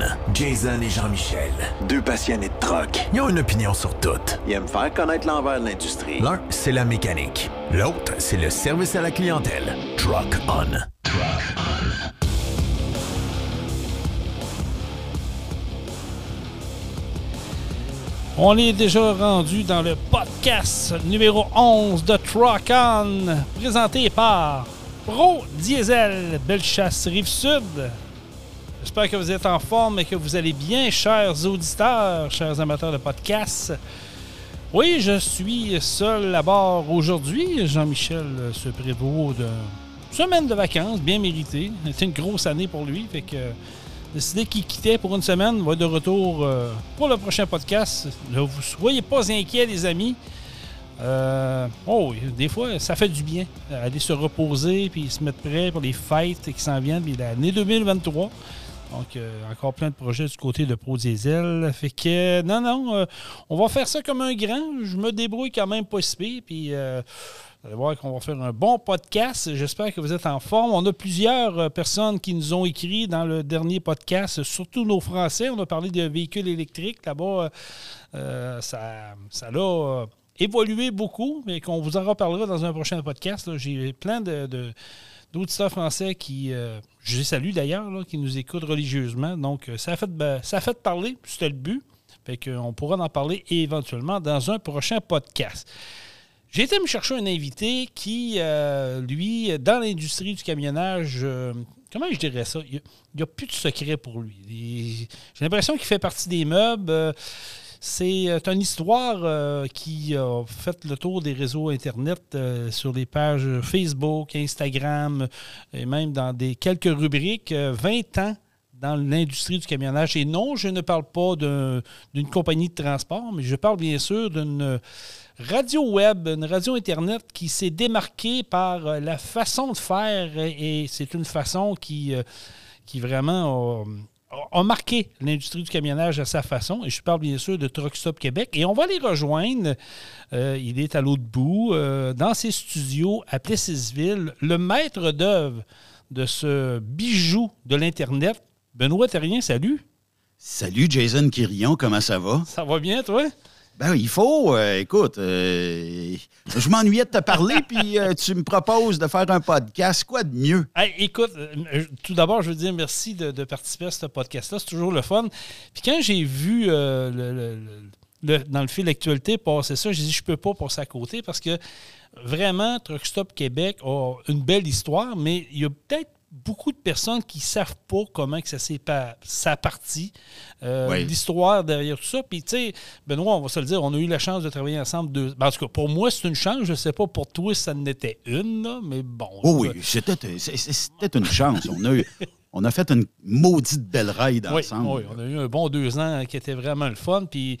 On. Jason et Jean-Michel. Deux passionnés de troc. Ils ont une opinion sur tout. Ils aiment faire connaître l'envers de l'industrie. L'un, c'est la mécanique. L'autre, c'est le service à la clientèle. Truck On. Truck On. On est déjà rendu dans le podcast numéro 11 de Truck On, présenté par Pro Diesel, Bellechasse Rive-Sud. J'espère que vous êtes en forme et que vous allez bien, chers auditeurs, chers amateurs de podcasts. Oui, je suis seul à bord aujourd'hui. Jean-Michel se prévaut d'une semaine de vacances, bien méritée. C'était une grosse année pour lui, fait que décidé qu'il quittait pour une semaine, va être de retour euh, pour le prochain podcast. Ne vous soyez pas inquiets, les amis. Euh, oh, des fois, ça fait du bien. Aller se reposer puis se mettre prêt pour les fêtes qui s'en viennent. Puis l'année 2023. Donc, euh, encore plein de projets du côté de Pro Diesel. Fait que, non, non, on va faire ça comme un grand. Je me débrouille quand même pas si Puis, vous allez voir qu'on va faire un bon podcast. J'espère que vous êtes en forme. On a plusieurs euh, personnes qui nous ont écrit dans le dernier podcast, surtout nos Français. On a parlé de véhicules électriques. Là-bas, euh, euh, ça, ça a évolué beaucoup, mais qu'on vous en reparlera dans un prochain podcast. J'ai plein de, d'auditeurs français qui, je les salue d'ailleurs, qui nous écoutent religieusement. Donc, ça a fait, ça a fait parler, c'était le but. Fait qu'on pourra en parler éventuellement dans un prochain podcast. J'ai été me chercher un invité qui, euh, lui, dans l'industrie du camionnage, euh, comment je dirais ça? Il n'y a, plus de secret pour lui. J'ai l'impression qu'il fait partie des meubles. Euh, c'est une histoire qui a fait le tour des réseaux Internet sur les pages Facebook, Instagram et même dans des quelques rubriques. 20 ans dans l'industrie du camionnage. Et non, je ne parle pas d'une compagnie de transport, mais je parle bien sûr d'une radio web, une radio Internet qui s'est démarquée par euh, la façon de faire et c'est une façon qui, euh, qui vraiment a, marqué l'industrie du camionnage à sa façon. Et je parle bien sûr de Truck Stop Québec. Et on va les rejoindre. Euh, il est à l'autre bout, dans ses studios à Plessisville, le maître d'œuvre de ce bijou de l'Internet. Benoît Terrien, salut. Salut Jason Quirion, comment ça va? Ça va bien, toi? Ben, il faut. Euh, écoute, euh, je m'ennuyais de te parler, puis euh, tu me proposes de faire un podcast. Quoi de mieux? écoute, tout d'abord, je veux dire merci de, participer à ce podcast-là. C'est toujours le fun. Puis quand j'ai vu le, dans le fil d'actualité passer ça, j'ai dit je peux pas passer à côté parce que vraiment, Truck Stop Québec a une belle histoire, mais il y a peut-être beaucoup de personnes qui ne savent pas comment que ça s'est ça parti, euh, l'histoire derrière tout ça. Puis, tu sais, Benoît, on va se le dire, on a eu la chance de travailler ensemble. Deux... Ben, en tout cas, pour moi, c'est une chance. Je ne sais pas pour toi si ça n'était une, mais bon. Oh oui, c'était, c'était une chance. On a eu, on a fait une maudite belle ride ensemble. Oui, on a eu un bon deux ans qui était vraiment le fun. Puis,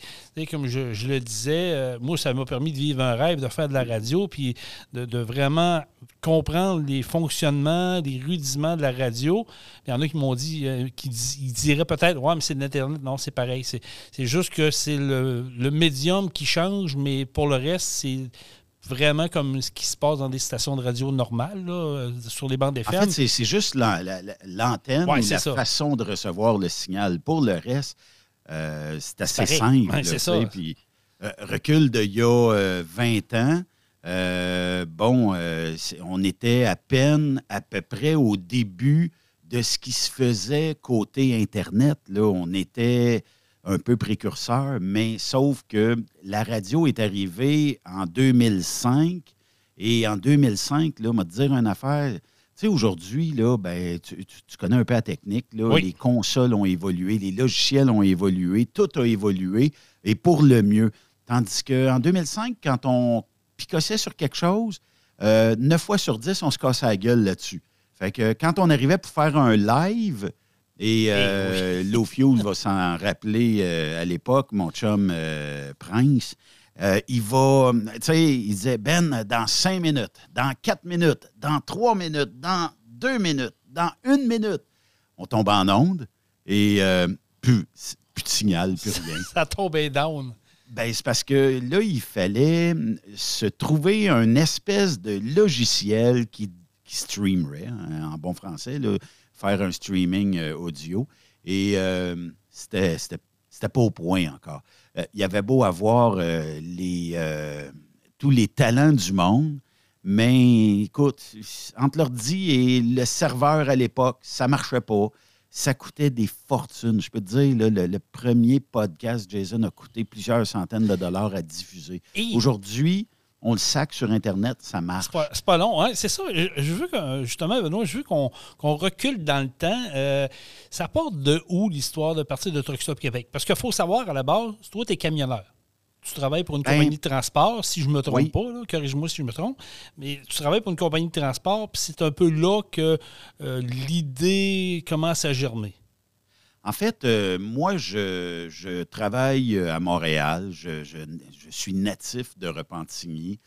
comme je, le disais, euh, moi, ça m'a permis de vivre un rêve, de faire de la radio, puis de, vraiment comprendre les fonctionnements, les rudiments de la radio. Il y en a qui m'ont dit, euh, qui diraient peut-être, ouais, mais c'est de l'Internet. Non, c'est pareil. C'est juste que c'est le, le médium qui change, mais pour le reste, c'est vraiment comme ce qui se passe dans des stations de radio normales, là, sur les bandes FM. En fait, c'est juste l'antenne ou la façon de recevoir le signal. Pour le reste, euh, c'est assez simple. c'est ça. Puis, euh, recul d'il y a 20 euh, ans, bon, on était à peine à peu près au début de ce qui se faisait côté Internet. Là. On était un peu précurseur, mais sauf que la radio est arrivée en 2005 et en 2005, là, on va te dire une affaire. Tu sais, aujourd'hui, là, ben, tu, connais un peu la technique. Là, Les consoles ont évolué, les logiciels ont évolué, tout a évolué et pour le mieux. Tandis qu'en 2005, quand on picossait sur quelque chose, euh, 9 fois sur 10, on se cassait la gueule là-dessus. Fait que quand on arrivait pour faire un live, et euh, va s'en rappeler euh, à l'époque, mon chum euh, Prince. Euh, il va, tu sais, il disait, Ben, dans cinq minutes, dans quatre minutes, dans trois minutes, dans deux minutes, dans une minute, on tombe en onde et plus, plus de signal, plus rien. Ça tombait down. Ben, c'est parce que là, il fallait se trouver un espèce de logiciel qui, qui streamerait, hein, en bon français, là, faire un streaming euh, audio. Et euh, c'était pas au point encore. Euh, il y avait beau avoir les, tous les talents du monde, mais écoute, entre l'ordi et le serveur à l'époque, ça marchait pas. Ça coûtait des fortunes. Je peux te dire, là, le, le premier podcast, Jason, a coûté plusieurs centaines de dollars à diffuser. Aujourd'hui, on le sac sur Internet, ça marche. C'est pas, pas long, hein? c'est ça. Je, veux que, justement, Benoît, je veux qu'on recule dans le temps. Euh, ça part de où l'histoire de partir de Truck Stop Québec? Parce qu'il faut savoir, à la base, toi, tu es camionneur. Tu travailles pour une Ben, compagnie de transport, si je ne me trompe oui. pas, corrige-moi si je me trompe, mais tu travailles pour une compagnie de transport, puis c'est un peu là que euh, l'idée commence à germer. En fait, euh, moi, je, travaille euh, à Montréal. Je, suis natif de Repentigny.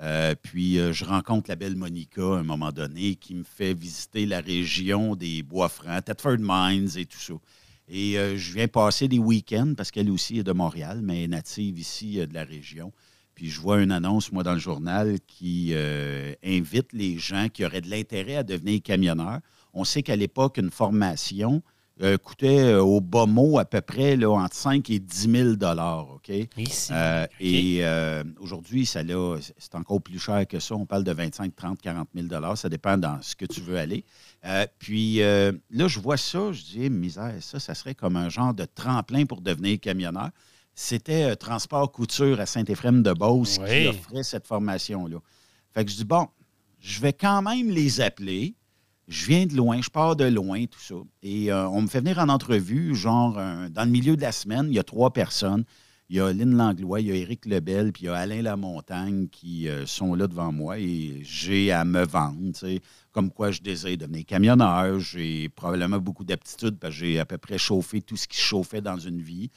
Euh, puis, je rencontre la belle Monica à un moment donné qui me fait visiter la région des Bois-Francs, Thetford Mines et tout ça. Et je viens passer des week-ends parce qu'elle aussi est de Montréal, mais est native ici de la région. Puis je vois une annonce, moi, dans le journal qui invite les gens qui auraient de l'intérêt à devenir camionneurs. On sait qu'à l'époque, une formation euh, coûtait euh, au bas mot à peu près là, entre 5 et 10 000 OK? Ici. Euh, Et euh, aujourd'hui, ça c'est encore plus cher que ça. On parle de 25, 30, 40 000 Ça dépend dans ce que tu veux aller. Puis là, je vois ça, je dis, Eh, misère, ça, ça serait comme un genre de tremplin pour devenir camionneur. C'était Transport Couture à Saint-Éphrem-de-Beauce Oui. qui offrait cette formation-là. Fait que je dis, bon, je vais quand même les appeler. Je viens de loin, je pars de loin, tout ça. Et euh, on me fait venir en entrevue, genre, euh, dans le milieu de la semaine, il y a trois personnes. Il y a Lynn Langlois, il y a Éric Lebel, puis il y a Alain Lamontagne qui euh, sont là devant moi et j'ai à me vendre, comme quoi je désire devenir camionneur. J'ai probablement beaucoup d'aptitudes parce que j'ai à peu près chauffé tout ce qui chauffait dans une vie,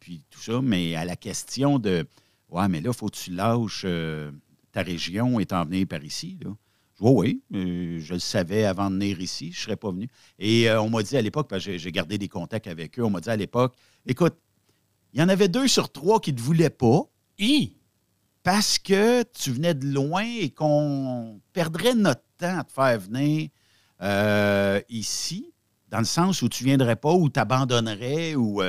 puis tout ça. Mais à la question de, ouais, mais là, faut que tu lâches ta région et t'en venir par ici, là. Je dis, oui, oui, euh, je le savais avant de venir ici, je ne serais pas venu. Et euh, on m'a dit à l'époque, parce que j'ai- gardé des contacts avec eux, on m'a dit à l'époque, écoute, il y en avait deux sur trois qui ne te voulaient pas Hi! parce que tu venais de loin et qu'on perdrait notre temps à te faire venir euh, ici, dans le sens où tu ne viendrais pas, ou tu abandonnerais, ou...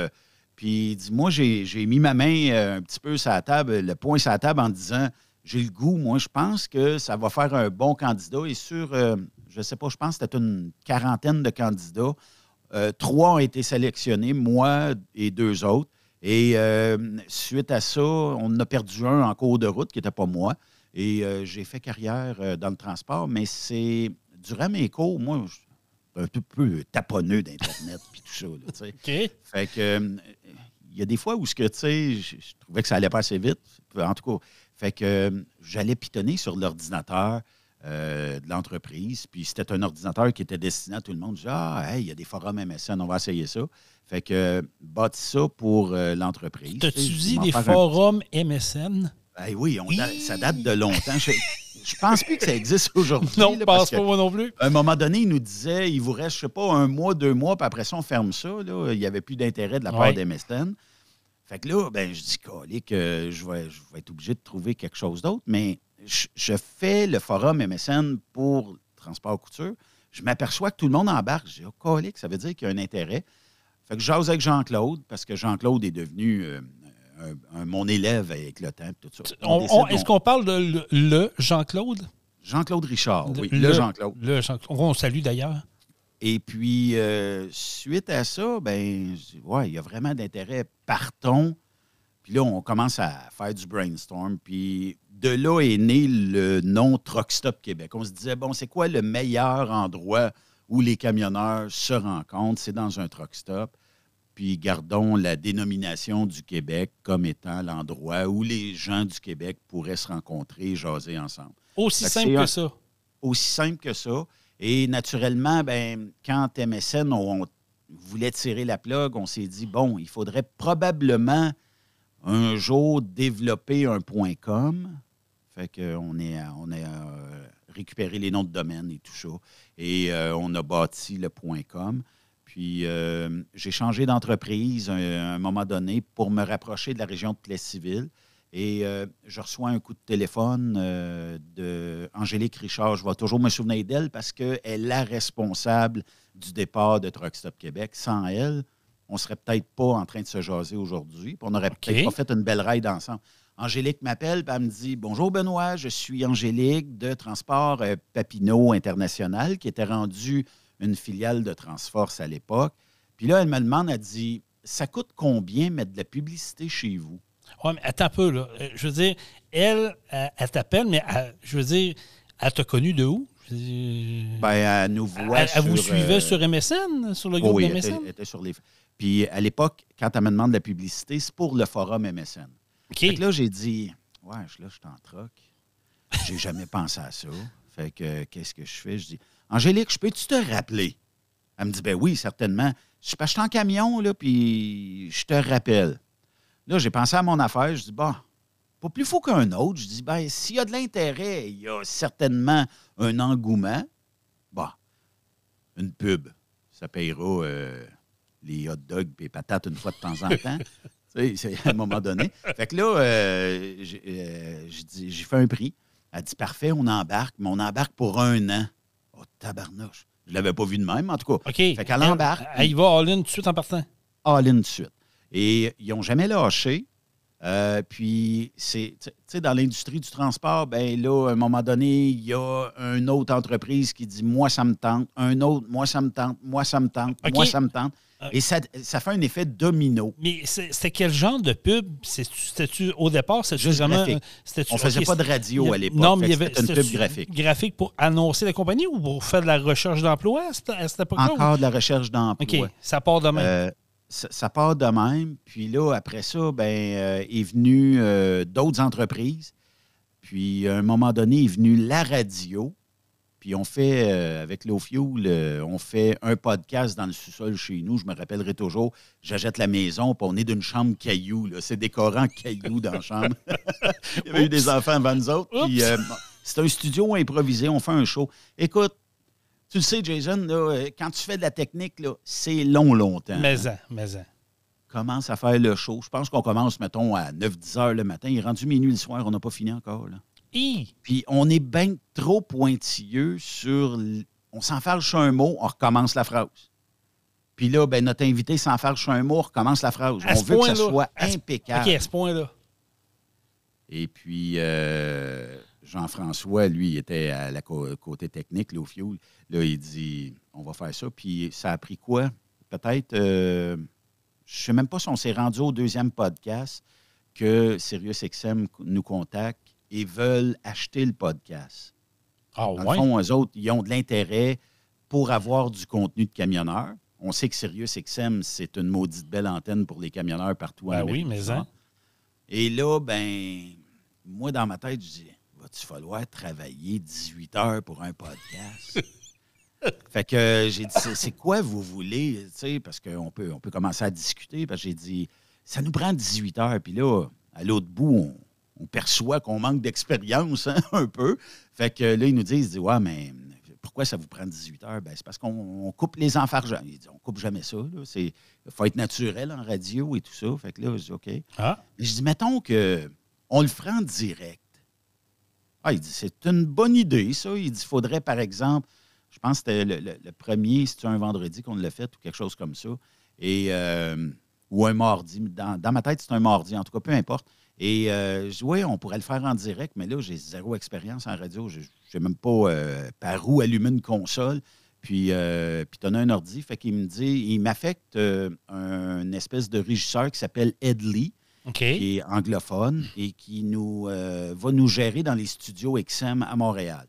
puis dis-moi, j'ai mis ma main un petit peu sur la table, le poing sur la table en disant, j'ai le goût, moi, je pense que ça va faire un bon candidat. Et sur, euh, je ne sais pas, je pense que c'était une quarantaine de candidats. Euh, trois ont été sélectionnés, moi et deux autres. Et euh, suite à ça, on a perdu un en cours de route qui n'était pas moi. Et j'ai fait carrière dans le transport, mais c'est durant mes cours, moi, je suis un peu, peu taponneux d'Internet puis tout ça. là. OK. Fait que il y a des fois où ce que tu sais, je, je trouvais que ça allait pas assez vite. En tout cas, fait que euh, j'allais pitonner sur l'ordinateur euh, de l'entreprise. Puis c'était un ordinateur qui était destiné à tout le monde. Je dis Ah, hey, il y a des forums MSN, on va essayer ça. Fait que euh, bâti ça pour euh, l'entreprise. T'as-tu dit des un- forums MSN? Ben oui, on da- ça date de longtemps. Je, je pense plus que ça existe aujourd'hui. Non, je pense pas moi non plus. à un moment donné, il nous disait il vous reste, je sais pas, un mois, deux mois, puis après ça, on ferme ça. Là. Il n'y avait plus d'intérêt de la part Ouais. des MSN. Fait que là, ben, je dis, calique, euh, je vais, je vais être obligé de trouver quelque chose d'autre. Mais je, je fais le forum MSN pour Transport Couture. Je m'aperçois que tout le monde embarque. Je dis, oh, calique, ça veut dire qu'il y a un intérêt. Fait que je jase avec Jean-Claude, parce que Jean-Claude est devenu euh, un- un- mon élève avec le temps. et Tout ça. Est-ce qu'on parle de le, le Jean-Claude? Jean-Claude Richard, oui, Le- le Jean-Claude. Le Jean-Claude. On salue d'ailleurs. Et puis, euh, suite à ça, ben, je dis, ouais, il y a vraiment d'intérêt. Partons. Puis là, on commence à faire du brainstorm. Puis de là est né le nom Truck Stop Québec. On se disait, bon, c'est quoi le meilleur endroit où les camionneurs se rencontrent? C'est dans un truck stop. Puis gardons la dénomination du Québec comme étant l'endroit où les gens du Québec pourraient se rencontrer et jaser ensemble Aussi que simple que ça. aussi simple que ça. Et naturellement, ben, quand MSN on, voulait tirer la plug, on s'est dit, bon, il faudrait probablement un jour développer un point .com. Fait qu'on est, on a euh, récupéré les noms de domaine et tout ça. Et euh, on a bâti le point .com. Puis euh, j'ai changé d'entreprise à un, moment donné pour me rapprocher de la région de Plessis-Civile. Et euh, je reçois un coup de téléphone euh, de Angélique Richard. Je vais toujours me souvenir d'elle parce qu'elle est la responsable du départ de Truck Stop Québec. Sans elle, on ne serait peut-être pas en train de se jaser aujourd'hui. On n'aurait peut-être pas fait une belle ride ensemble. Angélique m'appelle, elle me dit Bonjour Benoît, je suis Angélique de Transport euh, Papineau International, qui était rendu une filiale de Transforce à l'époque. Puis là, elle me demande, elle dit Ça coûte combien mettre de la publicité chez vous Oui, mais attends un peu, là. Euh, Je veux dire, elle, elle, elle t'appelle, mais elle- je veux dire, elle t'a connu de où? Je veux dire, Ben, elle nous voit. elle, elle vous suivait euh, sur MSN, sur le oh groupe oui, de elle était, MSN? elle était sur les. Puis à l'époque, quand elle me demande de la publicité, c'est pour le forum MSN. OK. Fait que là, j'ai dit, ouais, là, je suis en troc. J'ai jamais pensé à ça. Fait que, euh, qu'est-ce que je fais? Je dis, Angélique, je peux-tu te rappeler? Elle me dit, ben oui, certainement. Je suis pas- je suis en camion, là, puis je te rappelle. Là, j'ai pensé à mon affaire. Je dis, bon, pas plus fou qu'un autre. Je dis, ben, s'il y a de l'intérêt, il y a certainement un engouement. Bon, une pub. Ça payera euh, les hot dogs et les patates une fois de temps en temps. Tu sais, à un moment donné. Fait que là, euh, j'ai euh, j'ai fait un prix. Elle dit parfait, on embarque, mais on embarque pour un an. Oh, tabarnouche. Je l'avais pas vu de même, en tout cas. OK. Fait qu'elle embarque. Elle, elle y va all-in tout de suite en partant? all-in de suite. Et ils n'ont jamais lâché. Euh, puis, c'est, tu sais, dans l'industrie du transport, ben là, à un moment donné, il y a une autre entreprise qui dit Moi, ça me tente. Un autre, moi, ça me tente. Moi, ça me tente. Moi, ça me tente. Euh, Et ça, ça fait un effet domino. Mais c'est- c'était quel genre de pub? C'était-tu au départ? C'était vraiment. On faisait OK, pas de radio à l'époque. Non, mais il y avait. une pub graphique. Graphique pour annoncer la compagnie ou pour faire de la recherche d'emploi? À cette, époque-là? ou- Encore de la recherche d'emploi. OK, ça part de même. Euh, ça, ça part de même. Puis là, après ça, ben, euh, est venu euh, d'autres entreprises. Puis à un moment donné, est venu la radio. Puis on fait, euh, avec Low Fuel, on fait un podcast dans le sous-sol chez nous. Je me rappellerai toujours. J'achète la maison, puis on est d'une chambre caillou. C'est décorant caillou dans la chambre. Il y avait eu des enfants avant nous autres. Puis, c'est un studio improvisé. On fait un show. Écoute, tu le sais, Jason, là, euh, quand tu fais de la technique, c'est long, longtemps. Mais-en, mais-en. commence à faire le show. Je pense qu'on commence, mettons, à 9-10 heures le matin. Il est rendu minuit le soir, on n'a pas fini encore. Là. Hi! Puis on est bien trop pointilleux sur... On s'enfarge un mot, on recommence la phrase. Puis là, ben, notre invité s'enfarge un mot, on recommence la phrase. À on veut que ça soit À impeccable. OK, à ce point-là. Et puis, euh, Jean-François, lui, il était à la cô- côté technique, là, au fuel. Là, il dit, on va faire ça. Puis ça a pris quoi? Peut-être, euh, je ne sais même pas si on s'est rendu au deuxième podcast que SiriusXM nous contacte et veulent acheter le podcast. Ah, Dans ouais? le fond, eux autres, ils ont de l'intérêt pour avoir du contenu de camionneur. On sait que SiriusXM, c'est une maudite belle antenne pour les camionneurs partout en Ben oui, mais Nord. hein. Et là, ben, moi, dans ma tête, je dis, va-tu falloir travailler 18 heures pour un podcast? fait que j'ai dit, c'est- quoi vous voulez? Parce qu'on peut, on peut commencer à discuter. Parce que j'ai dit, ça nous prend 18 heures. Puis là, à l'autre bout, on, on perçoit qu'on manque d'expérience hein, un peu. Fait que là, ils nous disent, ils disent, ouais, mais pourquoi ça vous prend 18 heures? Ben, c'est parce qu'on on coupe les enfargeants. Il dit, on coupe jamais ça. Il faut être naturel en radio et tout ça. Fait que là, je dis, OK. Ah, Mais Je dis, mettons que on le en direct. Ah, il dit, c'est une bonne idée, ça. Il dit, il faudrait, par exemple, je pense que c'était le, premier, c'était un vendredi qu'on l'a fait ou quelque chose comme ça. Et, euh, ou un mardi. Dans, ma tête, c'est un mardi, en tout cas, peu importe. Et euh, je dis, oui, on pourrait le faire en direct, mais là, j'ai zéro expérience en radio. Je ne sais même pas euh, par où allumer une console. Puis, euh, puis as un ordi. Fait qu'il me dit, il m'affecte un espèce de régisseur qui s'appelle Ed Lee Qui est anglophone et qui nous, euh, va nous gérer dans les studios XM à Montréal.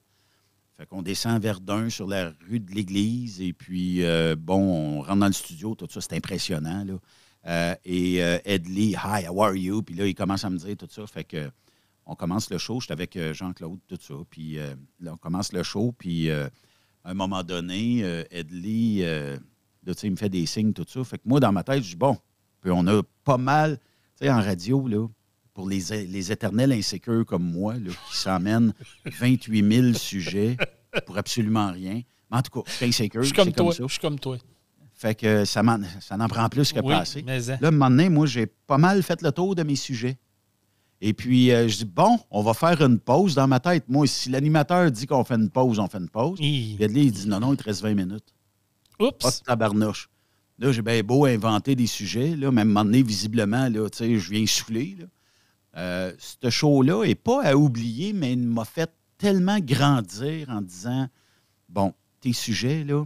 Fait qu'on descend à Verdun sur la rue de l'Église et puis, euh, bon, on rentre dans le studio, tout ça, c'est impressionnant, là. Euh, et Ed Lee, Hi, how are you? Puis là, il commence à me dire tout ça. Fait que on commence le show. J'étais avec Jean-Claude, tout ça. Puis là, on commence le show. Puis à un moment donné, Ed Lee, là, il me fait des signes, tout ça. Fait que moi, dans ma tête, je dis, bon, puis on a pas mal, sais, en radio, là, pour les, les éternels insécures comme moi, là, qui s'emmènent 28 000 sujets pour absolument rien. Mais en tout cas, je suis insécure, Je suis comme toi. comme ça. Je suis comme toi. Fait que ça, en prend plus que Oui, pas assez. mais hein. Là, à un moment donné, moi, j'ai pas mal fait le tour de mes sujets. Et puis, euh, je dis, bon, on va faire une pause dans ma tête. Moi, si l'animateur dit qu'on fait une pause, on fait une pause. Hi. Puis il dit, non, non, il te reste 20 minutes. Pas de Oups. tabarnouche. Là, j'ai bien beau inventer des sujets, là, même un moment donné, visiblement, là, tu sais, je viens souffler. Là. Euh, ce show-là n'est pas à oublier, mais il m'a fait tellement grandir en disant Bon, tes sujets, là,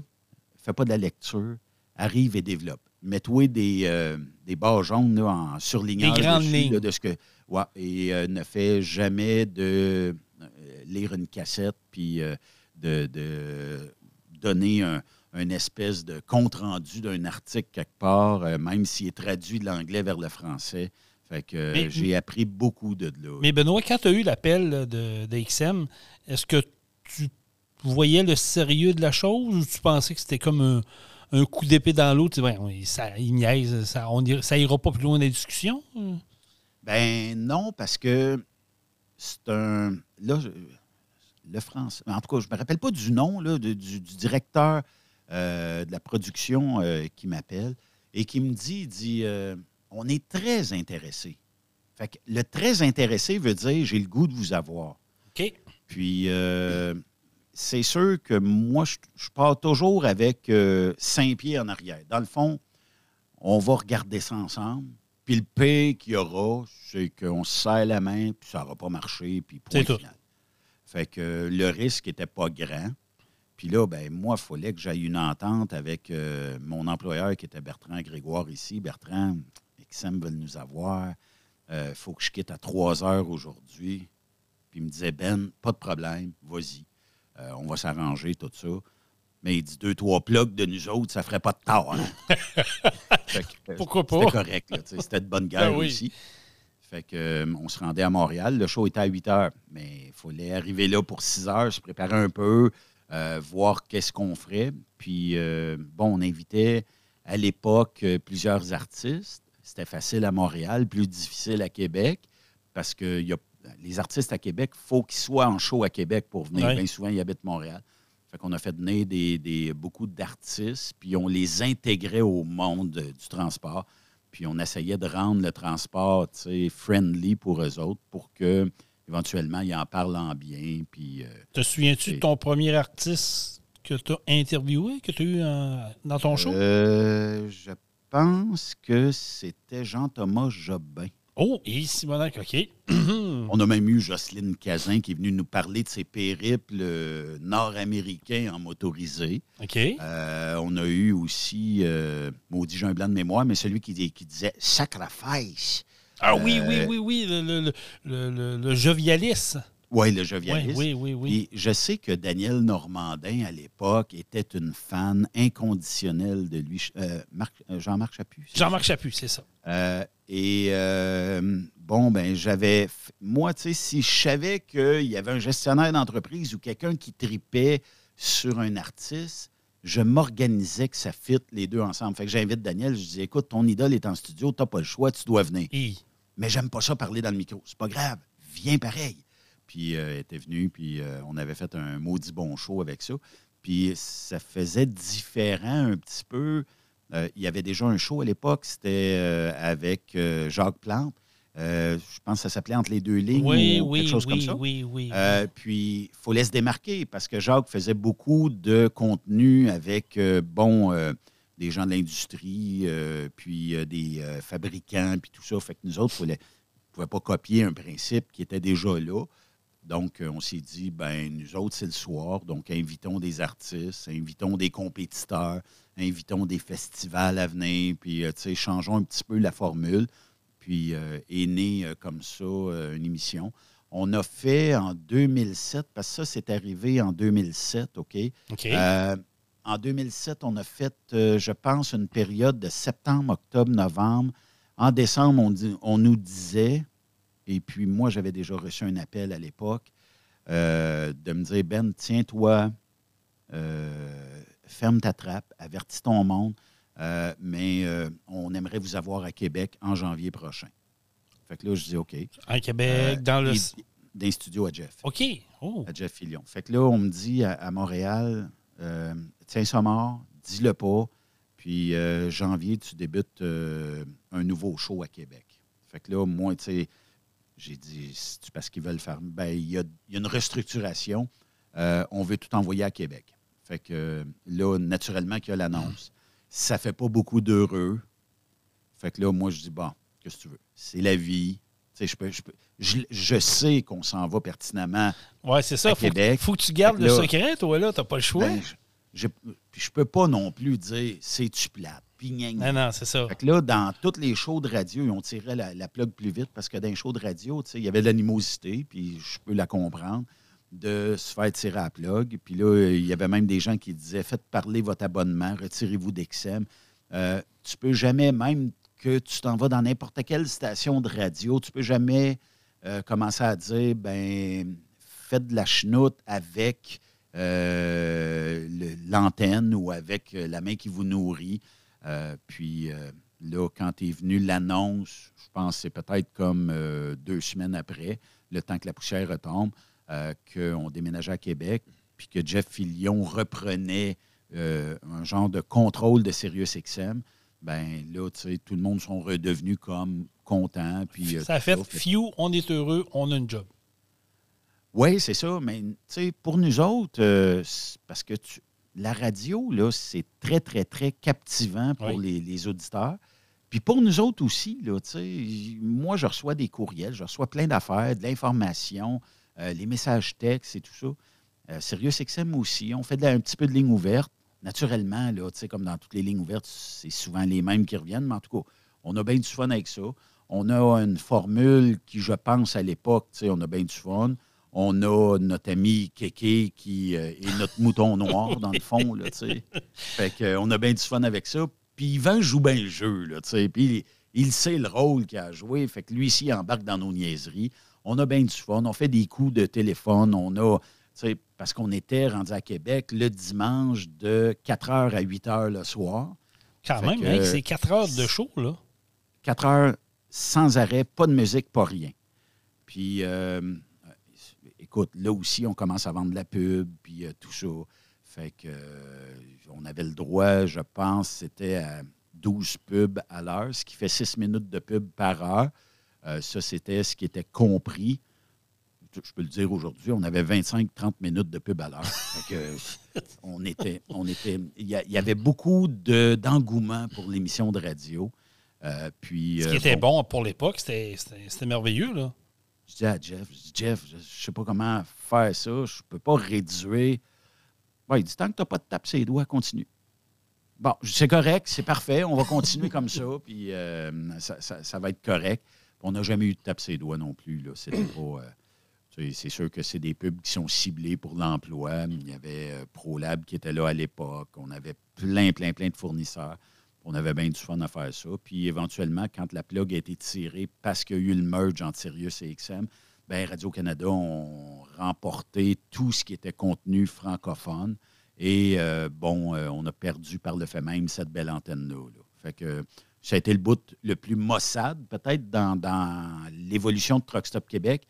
fais pas de la lecture, arrive et développe. Mets-toi des, euh, des barres jaunes là, en surlignant Des grandes lignes. de ce que. Ouais, et euh, ne fais jamais de euh, lire une cassette puis euh, de, de donner un, une espèce de compte-rendu d'un article quelque part, euh, même s'il est traduit de l'anglais vers le français. Fait que euh, j'ai appris beaucoup de là. Mais Benoît, quand tu as eu l'appel de, de XM, est-ce que tu voyais le sérieux de la chose ou tu pensais que c'était comme un, un coup d'épée dans l'eau? Ouais, ça, il niaise, ça, on ira, ça ira pas plus loin dans la discussion? Ben non, parce que c'est un. Là, le français. En tout cas, je me rappelle pas du nom là, de- du, du directeur euh, de la production euh, qui m'appelle et qui me dit, il dit euh, on est très intéressé. Fait que le très intéressé veut dire j'ai le goût de vous avoir. OK. Puis, c'est sûr que moi, je, je pars toujours avec cinq pieds en arrière. Dans le fond, on va regarder ça ensemble. Puis le pire qu'il y aura, c'est qu'on se serre la main, puis ça n'aura pas marché, puis point C'est tout. final. Fait que le risque n'était pas grand. Puis là, ben moi, il fallait que j'aille une entente avec euh, mon employeur qui était Bertrand Grégoire ici. Bertrand, XM veulent nous avoir. Il faut que je quitte à 3 heures aujourd'hui. Puis il me disait, Ben, pas de problème, vas-y. Euh, on va s'arranger, tout ça. Mais il dit, deux, trois plugs de nous autres, ça ferait pas de tort. hein. Que, euh, Pourquoi pas? C'était correct, c'était de bonne guerre Ben oui. aussi. Fait que, euh, on se rendait à Montréal. Le show était à 8 heures, mais il fallait arriver là pour 6 heures, se préparer un peu, euh, voir qu'est-ce qu'on ferait. Puis, euh, bon, on invitait à l'époque euh, plusieurs artistes. C'était facile à Montréal, plus difficile à Québec, parce que il y a, les artistes à Québec, il faut qu'ils soient en show à Québec pour venir. Bien souvent, ils habitent Montréal. Fait qu'on a fait venir des, des- beaucoup d'artistes, puis on les intégrait au monde du transport. Puis on essayait de rendre le transport tu sais, friendly pour eux autres pour que éventuellement ils en parlent en bien. Puis euh, Te souviens-tu de ton premier artiste que tu as interviewé, que tu as eu en- dans ton show? euh, je pense que c'était Jean-Thomas Jobin. Oh, et Simonac, OK. On a même eu Jocelyne Cazin qui est venue nous parler de ses périples euh, nord-américains en motorisé. OK. Euh, on a eu aussi, euh, maudit, j'ai un blanc de mémoire, mais celui qui, qui disait sacrifice. Ah oui, oui, euh, oui, oui, le, le, le, le- le jovialis. Oui, le Oui, jovialiste. oui, oui, oui. Et je sais que Daniel Normandin, à l'époque, était une fan inconditionnelle de lui. Euh, Marc- euh, Jean-Marc Chaput. c'est Jean-Marc Chaput, c'est ça. Euh, et euh, bon, ben j'avais. Moi, tu sais, si je savais qu'il y avait un gestionnaire d'entreprise ou quelqu'un qui tripait sur un artiste, je m'organisais que ça fit les deux ensemble. Fait que j'invite Daniel, je dis écoute, ton idole est en studio, t'as pas le choix, tu dois venir. Mais j'aime pas ça parler dans le micro. C'est pas grave, viens pareil. Puis euh, elle était venue, puis euh, on avait fait un maudit bon show avec ça. Puis ça faisait différent un petit peu. Euh, il y avait déjà un show à l'époque, c'était avec Jacques Plante. Je pense que ça s'appelait Entre les deux lignes oui, ou oui, quelque chose oui, comme ça. oui, oui. Euh, puis, il fallait se démarquer parce que Jacques faisait beaucoup de contenu avec, bon, des gens de l'industrie, euh, puis euh, des euh, fabricants, puis tout ça. Fait que nous autres, il ne pouvait pas copier un principe qui était déjà là. Donc, on s'est dit, ben nous autres, c'est le soir. Donc, invitons des artistes, invitons des compétiteurs, invitons des festivals à venir, puis, tu sais, changeons un petit peu la formule. Puis, est née comme ça une émission. On a fait en 2007, parce que ça, c'est arrivé en 2007, OK? OK. En 2007, on a fait, euh, je pense, une période de septembre, octobre, novembre. En décembre, on, dit- on nous disait, et puis moi, j'avais déjà reçu un appel à l'époque, euh, de me dire, Ben, tiens-toi, euh, ferme ta trappe, avertis ton monde, mais on aimerait vous avoir à Québec en janvier prochain. Fait que là, je dis OK. à Québec, dans le. et- D'un studio à Jeff OK. Oh. à Jeff Fillion. Fait que là, on me dit à, à Montréal, euh, tiens ça mort, dis-le pas, puis euh, janvier, tu débutes euh, un nouveau show à Québec. Fait que là, moi, tu sais, J'ai dit, c'est parce qu'ils veulent faire. Ben, il y y a une restructuration. Euh, on veut tout envoyer à Québec. Fait que là, naturellement, qu'il y a l'annonce. Ça fait pas beaucoup d'heureux. Fait que là, moi, je dis, bon, qu'est-ce que tu veux? C'est la vie. Tu sais, je, peux, je, peux- je, je sais qu'on s'en va pertinemment. Ouais, c'est ça. À Faut, Québec. faut que tu gardes le que secret, toi, là. T'as pas le choix. Ben, je, je peux pas non plus dire, c'est-tu plate? Non, non, c'est ça. Fait que là, dans toutes les shows de radio, ils ont tiré la, la plug plus vite parce que dans les shows de radio, il y avait de l'animosité, puis je peux la comprendre, de se faire tirer à la plug. Puis là, il y avait même des gens qui disaient Faites parler votre abonnement, retirez-vous d'Exem. Euh, tu peux jamais, même que tu t'en vas dans n'importe quelle station de radio, tu peux jamais euh, commencer à dire ben faites de la chenoute avec l'antenne ou avec euh, la main qui vous nourrit. Euh, puis euh, là, quand est venue l'annonce, je pense que c'est peut-être comme euh, deux semaines après, le temps que la poussière retombe, euh, qu'on déménageait à Québec, puis que Jeff Fillion reprenait euh, un genre de contrôle de Sirius XM, ben là, tu sais, tout le monde sont redevenus comme contents. Puis, euh, ça Fait- few, on est heureux, on a une job. Oui, c'est ça. Mais tu sais, pour nous autres, euh, parce que tu- la radio, là, c'est très, très, très captivant pour Oui. les, les auditeurs. Puis pour nous autres aussi, là, tu sais, moi, je reçois des courriels, je reçois plein d'affaires, de l'information, euh, les messages textes et tout ça. Euh, Sirius XM aussi, on fait de un petit peu de ligne ouverte. Naturellement, là, tu sais, comme dans toutes les lignes ouvertes, c'est souvent les mêmes qui reviennent, mais en tout cas, on a bien du fun avec ça. On a une formule qui, je pense, à l'époque, tu sais, on a bien du fun. On a notre ami Kéké qui euh, est notre mouton noir, dans le fond, là, tu sais. Fait que, euh, on a bien du fun avec ça. Puis Yvan joue bien le jeu, là, tu sais. Puis il, il sait le rôle qu'il a joué. Fait que lui ici, il embarque dans nos niaiseries. On a bien du fun. On fait des coups de téléphone. On a, tu sais, parce qu'on était rendu à Québec le dimanche de 4 h à 8 h le soir. Quand Fait même, hein, c'est 4 heures de show, là. 4 heures sans arrêt, pas de musique, pas rien. Puis, euh, écoute, là aussi, on commence à vendre de la pub, puis euh, tout ça. Fait que, euh, on avait le droit, je pense, c'était à 12 pubs à l'heure, ce qui fait 6 minutes de pub par heure. Euh, ça, c'était ce qui était compris. Je peux le dire aujourd'hui, on avait 25-30 minutes de pub à l'heure. Fait que, on était, on était, il y, avait beaucoup de- d'engouement pour l'émission de radio. Euh, puis, Ce qui était bon pour l'époque, c'était merveilleux, là. Je dis à Jeff, je dis, Jeff, je ne sais pas comment faire ça. Je peux pas réduire. Bon, il dit, tant que tu n'as pas de tape ses doigts, continue. Bon, c'est correct, c'est parfait, on va continuer comme ça, puis euh, ça, ça- ça va être correct. On n'a jamais eu de tape ses doigts non plus. C'était pas. euh, c'est sûr que c'est des pubs qui sont ciblés pour l'emploi. Il y avait euh, ProLab qui était là à l'époque. On avait plein, plein, plein de fournisseurs. On avait bien du fun à faire ça. Puis éventuellement, quand la plug a été tirée parce qu'il y a eu le merge entre Sirius et XM, ben Radio-Canada ont remporté tout ce qui était contenu francophone. Et euh, bon, euh, on a perdu par le fait même cette belle antenne-là. là. Fait que ça a été le bout le plus maussade, peut-être, dans, dans l'évolution de Truck Stop Québec.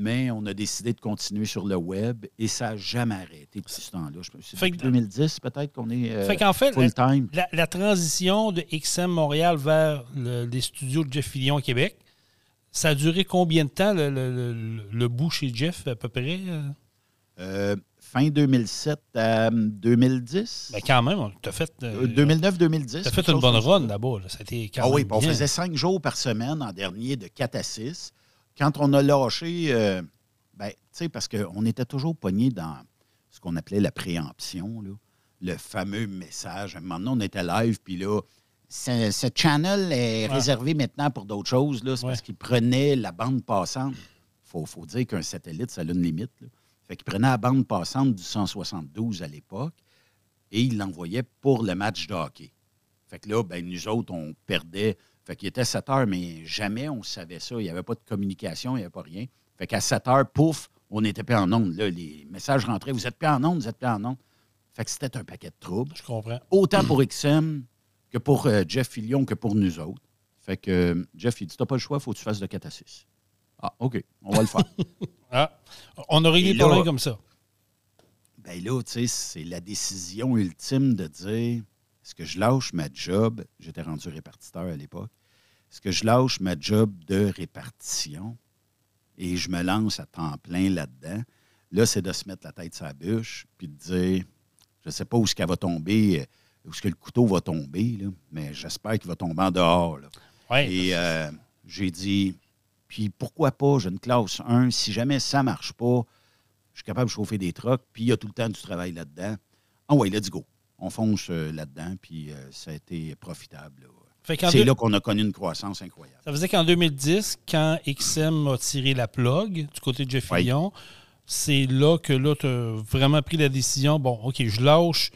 Mais on a décidé de continuer sur le web et ça n'a jamais arrêté depuis ce temps-là. Fait depuis que- 2010, peut-être, qu'on est euh, fait qu'en fait, la, full-time. la- la transition de XM Montréal vers le- les studios de Jeff Fillion à Québec, ça a duré combien de temps, le, le, le- bout chez Jeff, à peu près? euh? Fin 2007 à 2010. Ben, quand même, tu as fait, euh, Euh, 2009-2010. t'as fait quelque une bonne run là-bas. là. Ça a été quand Ah oui, on faisait cinq jours par semaine en dernier de 4 à 6. Quand on a lâché, euh, ben, tu sais, parce qu'on était toujours pogné dans ce qu'on appelait la préemption, là. le fameux message. À un moment donné, on était live, puis là, ce, ce channel est Ouais. réservé maintenant pour d'autres choses. là. C'est Ouais. parce qu'il prenait la bande passante. Il faut, faut dire qu'un satellite, ça a une limite. Là. Fait qu'il prenait la bande passante du 172 à l'époque et il l'envoyait pour le match de hockey. Fait que là, ben, nous autres, on perdait. Fait qu'il était 7 heures, mais jamais on savait ça. Il n'y avait pas de communication, il n'y avait pas rien. Fait qu'à 7 heures, pouf, on n'était pas en onde. Là, les messages rentraient. Vous êtes plus en onde, vous êtes plus en onde. Fait que c'était un paquet de troubles. Je comprends. Autant pour XM que pour euh, Jeff Fillion que pour nous autres. Fait que euh, Jeff, il dit T'as pas le choix, il faut que tu fasses de 4 à 6. Ah, OK, on va le faire. Ah, on a réglé Et le là- problème comme ça. Ben là, tu sais, c'est la décision ultime de dire est-ce que je lâche ma job? J'étais rendu répartiteur à l'époque. Est-ce que je lâche ma job de répartition et je me lance à temps plein là-dedans? Là, c'est de se mettre la tête sur la bûche, puis de dire, je ne sais pas où ce qu'elle va tomber, euh, où ce que le couteau va tomber, là, mais j'espère qu'il va tomber en dehors. là. Ouais. Et euh, j'ai dit, puis pourquoi pas, j'ai une classe 1, si jamais ça ne marche pas, je suis capable de chauffer des trucks, puis il y a tout le temps du travail là-dedans. Ah ouais, let's go. On fonce euh, là-dedans, puis euh, ça a été profitable. là. C'est deux- là qu'on a connu une croissance incroyable. Ça veut dire qu'en 2010, quand XM a tiré la plug du côté de Jeff Oui. Fillion, c'est là que là, tu as vraiment pris la décision. Bon, OK, je lâche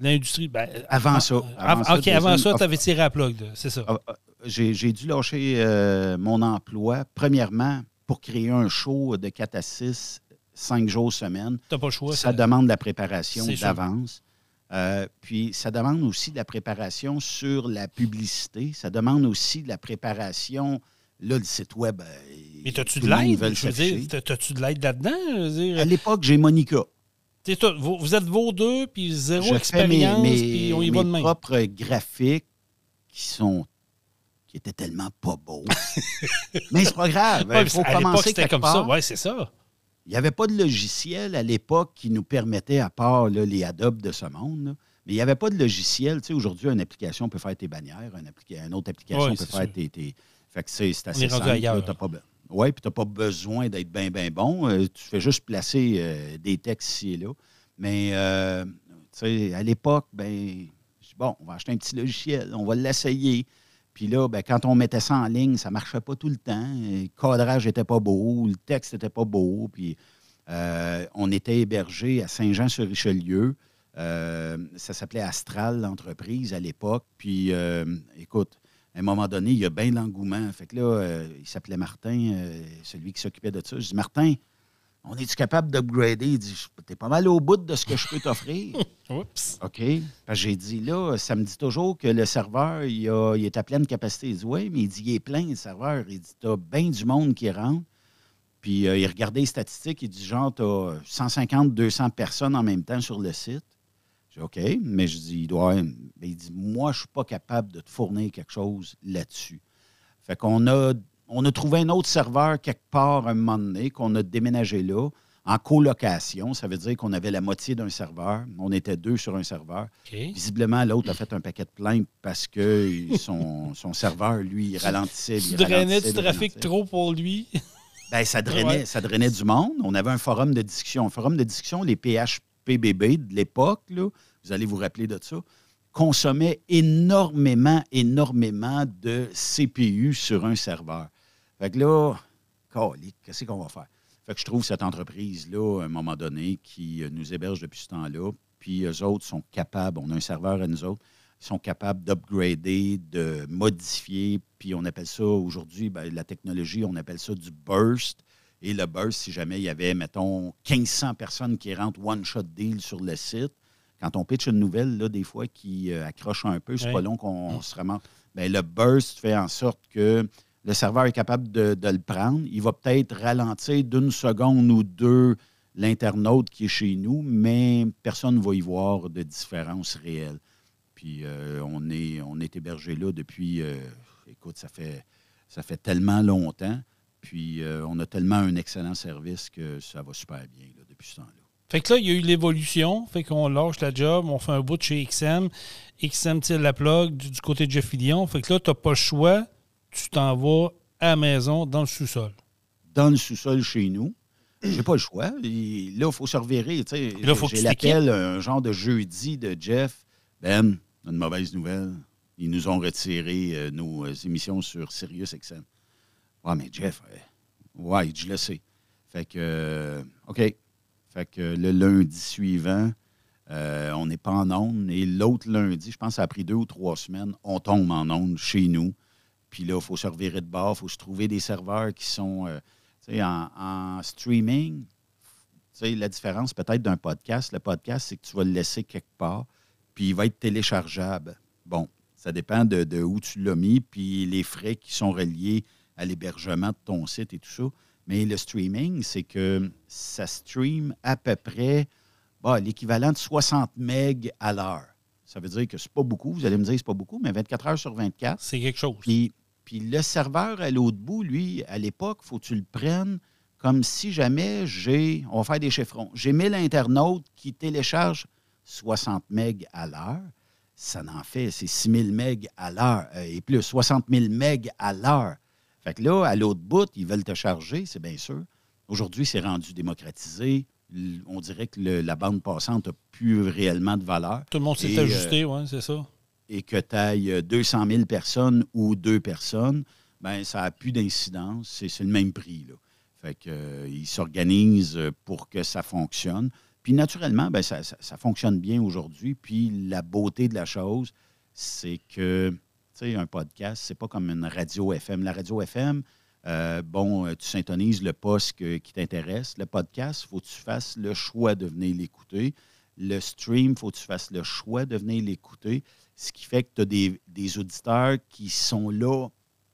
l'industrie. Ben, Avant ça. Avant, Avant ça, OK, avant ça, tu avais tiré la plug, c'est ça. Ah, ah, J'ai dû lâcher euh, mon emploi, premièrement, pour créer un show de 4 à 6, 5 jours semaine. Tu n'as pas le choix. ça demande de la préparation d'avance. Euh, puis ça demande aussi de la préparation sur la publicité. Ça demande aussi de la préparation. Là, le site web. euh, Mais as-tu tout de l'aide? Je veux dire, t'as- t'as-tu de l'aide là-dedans? À l'époque, j'ai Monica. vous, vous êtes vos deux, puis zéro Je mes, expérience, mes- puis on y mes va de même. propres graphiques qui sont qui étaient tellement pas beaux. Mais c'est pas grave. Ouais, Il faut à commencer c'était quelque comme part. ça. Oui, c'est ça. Il n'y avait pas de logiciel à l'époque qui nous permettait, à part là, les Adobe de ce monde, là, mais il n'y avait pas de logiciel. Tu sais, aujourd'hui, une application peut faire tes bannières, une, applica- une autre application Oui, peut faire sûr. tes, tes- Fait que c'est c'est assez simple. ailleurs. Oui, puis tu n'as pas besoin d'être bien, bien bon. Euh, tu fais juste placer euh, des textes ici et là. Mais, euh, tu sais, à l'époque, ben, je dis, bon, on va acheter un petit logiciel, on va l'essayer. Puis là, ben, quand on mettait ça en ligne, ça ne marchait pas tout le temps. Le cadrage n'était pas beau, le texte n'était pas beau. Puis euh, on était hébergé à Saint-Jean-sur-Richelieu. Euh, ça s'appelait Astral, l'entreprise, à l'époque. Puis, euh, écoute, à un moment donné, il y a bien de l'engouement. Fait que là, il s'appelait Martin, celui qui s'occupait de ça. Je dis, Martin, on est-tu capable d'upgrader? Il dit, t'es pas mal au bout de ce que je peux t'offrir. Oups. OK. J'ai dit, là, ça me dit toujours que le serveur, il, a- il est à pleine capacité. Il dit, oui, mais il dit, il est plein, le serveur. Il dit, t'as bien du monde qui rentre. Puis euh, il regardait les statistiques. Il dit, genre, t'as 150, 200 personnes en même temps sur le site. J'ai dit, OK. Mais je dis, il doit. il dit, moi, je suis pas capable de te fournir quelque chose là-dessus. Fait qu'on a, on a trouvé un autre serveur quelque part un moment donné, qu'on a déménagé là, en colocation. Ça veut dire qu'on avait la moitié d'un serveur. On était deux sur un serveur. Visiblement, l'autre a fait un paquet de plaintes parce que son, son serveur, lui, il ralentissait. Tu il drainais ralentissait, du trafic trop pour lui? Ben, ça, drainait, Ouais. ça drainait du monde. On avait un forum de discussion. Un forum de discussion, les PHPBB de l'époque, vous allez vous rappeler de ça, consommaient énormément, énormément de CPU sur un serveur. Fait que là, qu'est-ce qu'on va faire? Fait que je trouve cette entreprise-là, à un moment donné, qui euh, nous héberge depuis ce temps-là, puis eux autres sont capables, on a un serveur à nous autres, ils sont capables d'upgrader, de modifier, puis on appelle ça aujourd'hui, ben, la technologie, on appelle ça du burst. Et le burst, si jamais il y avait, mettons, 1500 personnes qui rentrent one-shot deal sur le site, quand on pitch une nouvelle, là, des fois, qui euh, accroche un peu, c'est pas long qu'on se ramasse. Ben, le burst fait en sorte que le serveur est capable de, le prendre. Il va peut-être ralentir d'une seconde ou deux l'internaute qui est chez nous, mais personne ne va y voir de différence réelle. Puis euh, on, est, on est hébergé là depuis, euh, écoute, ça fait, ça fait tellement longtemps. Puis euh, on a tellement un excellent service que ça va super bien depuis ce temps-là. Fait que là, il y a eu l'évolution. Fait qu'on lâche la job, on fait un bout de chez XM. XM tire la plug du, du côté de Jeff Fillion. Fait que là, tu n'as pas le choix. Tu t'en vas à la maison, dans le sous-sol. Dans le sous-sol chez nous, j'ai pas le choix. Et là, il faut se que J'ai l'appel un genre de jeudi de Jeff. Ben, une mauvaise nouvelle. Ils nous ont retiré euh, nos euh, émissions sur Sirius XM. Ouais, mais Jeff, euh, ouais, je le sais. Fait que, euh, OK. Fait que le lundi suivant, euh, on n'est pas en onde. Et l'autre lundi, je pense que ça a pris deux ou trois semaines, on tombe en onde chez nous. Puis là, il faut se revirer de bord, il faut se trouver des serveurs qui sont euh, tu sais, en, en streaming. Tu sais, la différence peut-être d'un podcast, le podcast, c'est que tu vas le laisser quelque part, puis il va être téléchargeable. Bon, ça dépend de, de où tu l'as mis, puis les frais qui sont reliés à l'hébergement de ton site et tout ça. Mais le streaming, c'est que ça stream à peu près bah, l'équivalent de 60 MB à l'heure. Ça veut dire que c'est pas beaucoup. Vous allez me dire que c'est pas beaucoup, mais 24 heures sur 24. C'est quelque chose. Puis, puis le serveur à l'autre bout, lui, à l'époque, faut que tu le prennes comme si jamais j'ai, on va faire des chiffrons, j'ai 1000 internautes qui téléchargent 60 MB à l'heure. Ça en fait, c'est 6000 MB à l'heure euh, et plus, 60 000 MB à l'heure. Fait que là, à l'autre bout, ils veulent te charger, c'est bien sûr. Aujourd'hui, c'est rendu démocratisé. On dirait que le- la bande passante n'a plus réellement de valeur. Tout le monde s'est Et, euh, ajusté, ouais, c'est ça. Et que tu ailles 200 000 personnes ou deux personnes, ben ça n'a plus d'incidence. C'est le même prix. Fait que, euh, ils s'organisent pour que ça fonctionne. Puis naturellement, ben, ça, fonctionne bien aujourd'hui. Puis la beauté de la chose, c'est que, tu sais, un podcast, c'est pas comme une radio FM. La radio FM, euh, bon, euh, tu syntonises le poste qui t'intéresse. Le podcast, il faut que tu fasses le choix de venir l'écouter. Le stream, il faut que tu fasses le choix de venir l'écouter. Ce qui fait que tu as des, des auditeurs qui sont là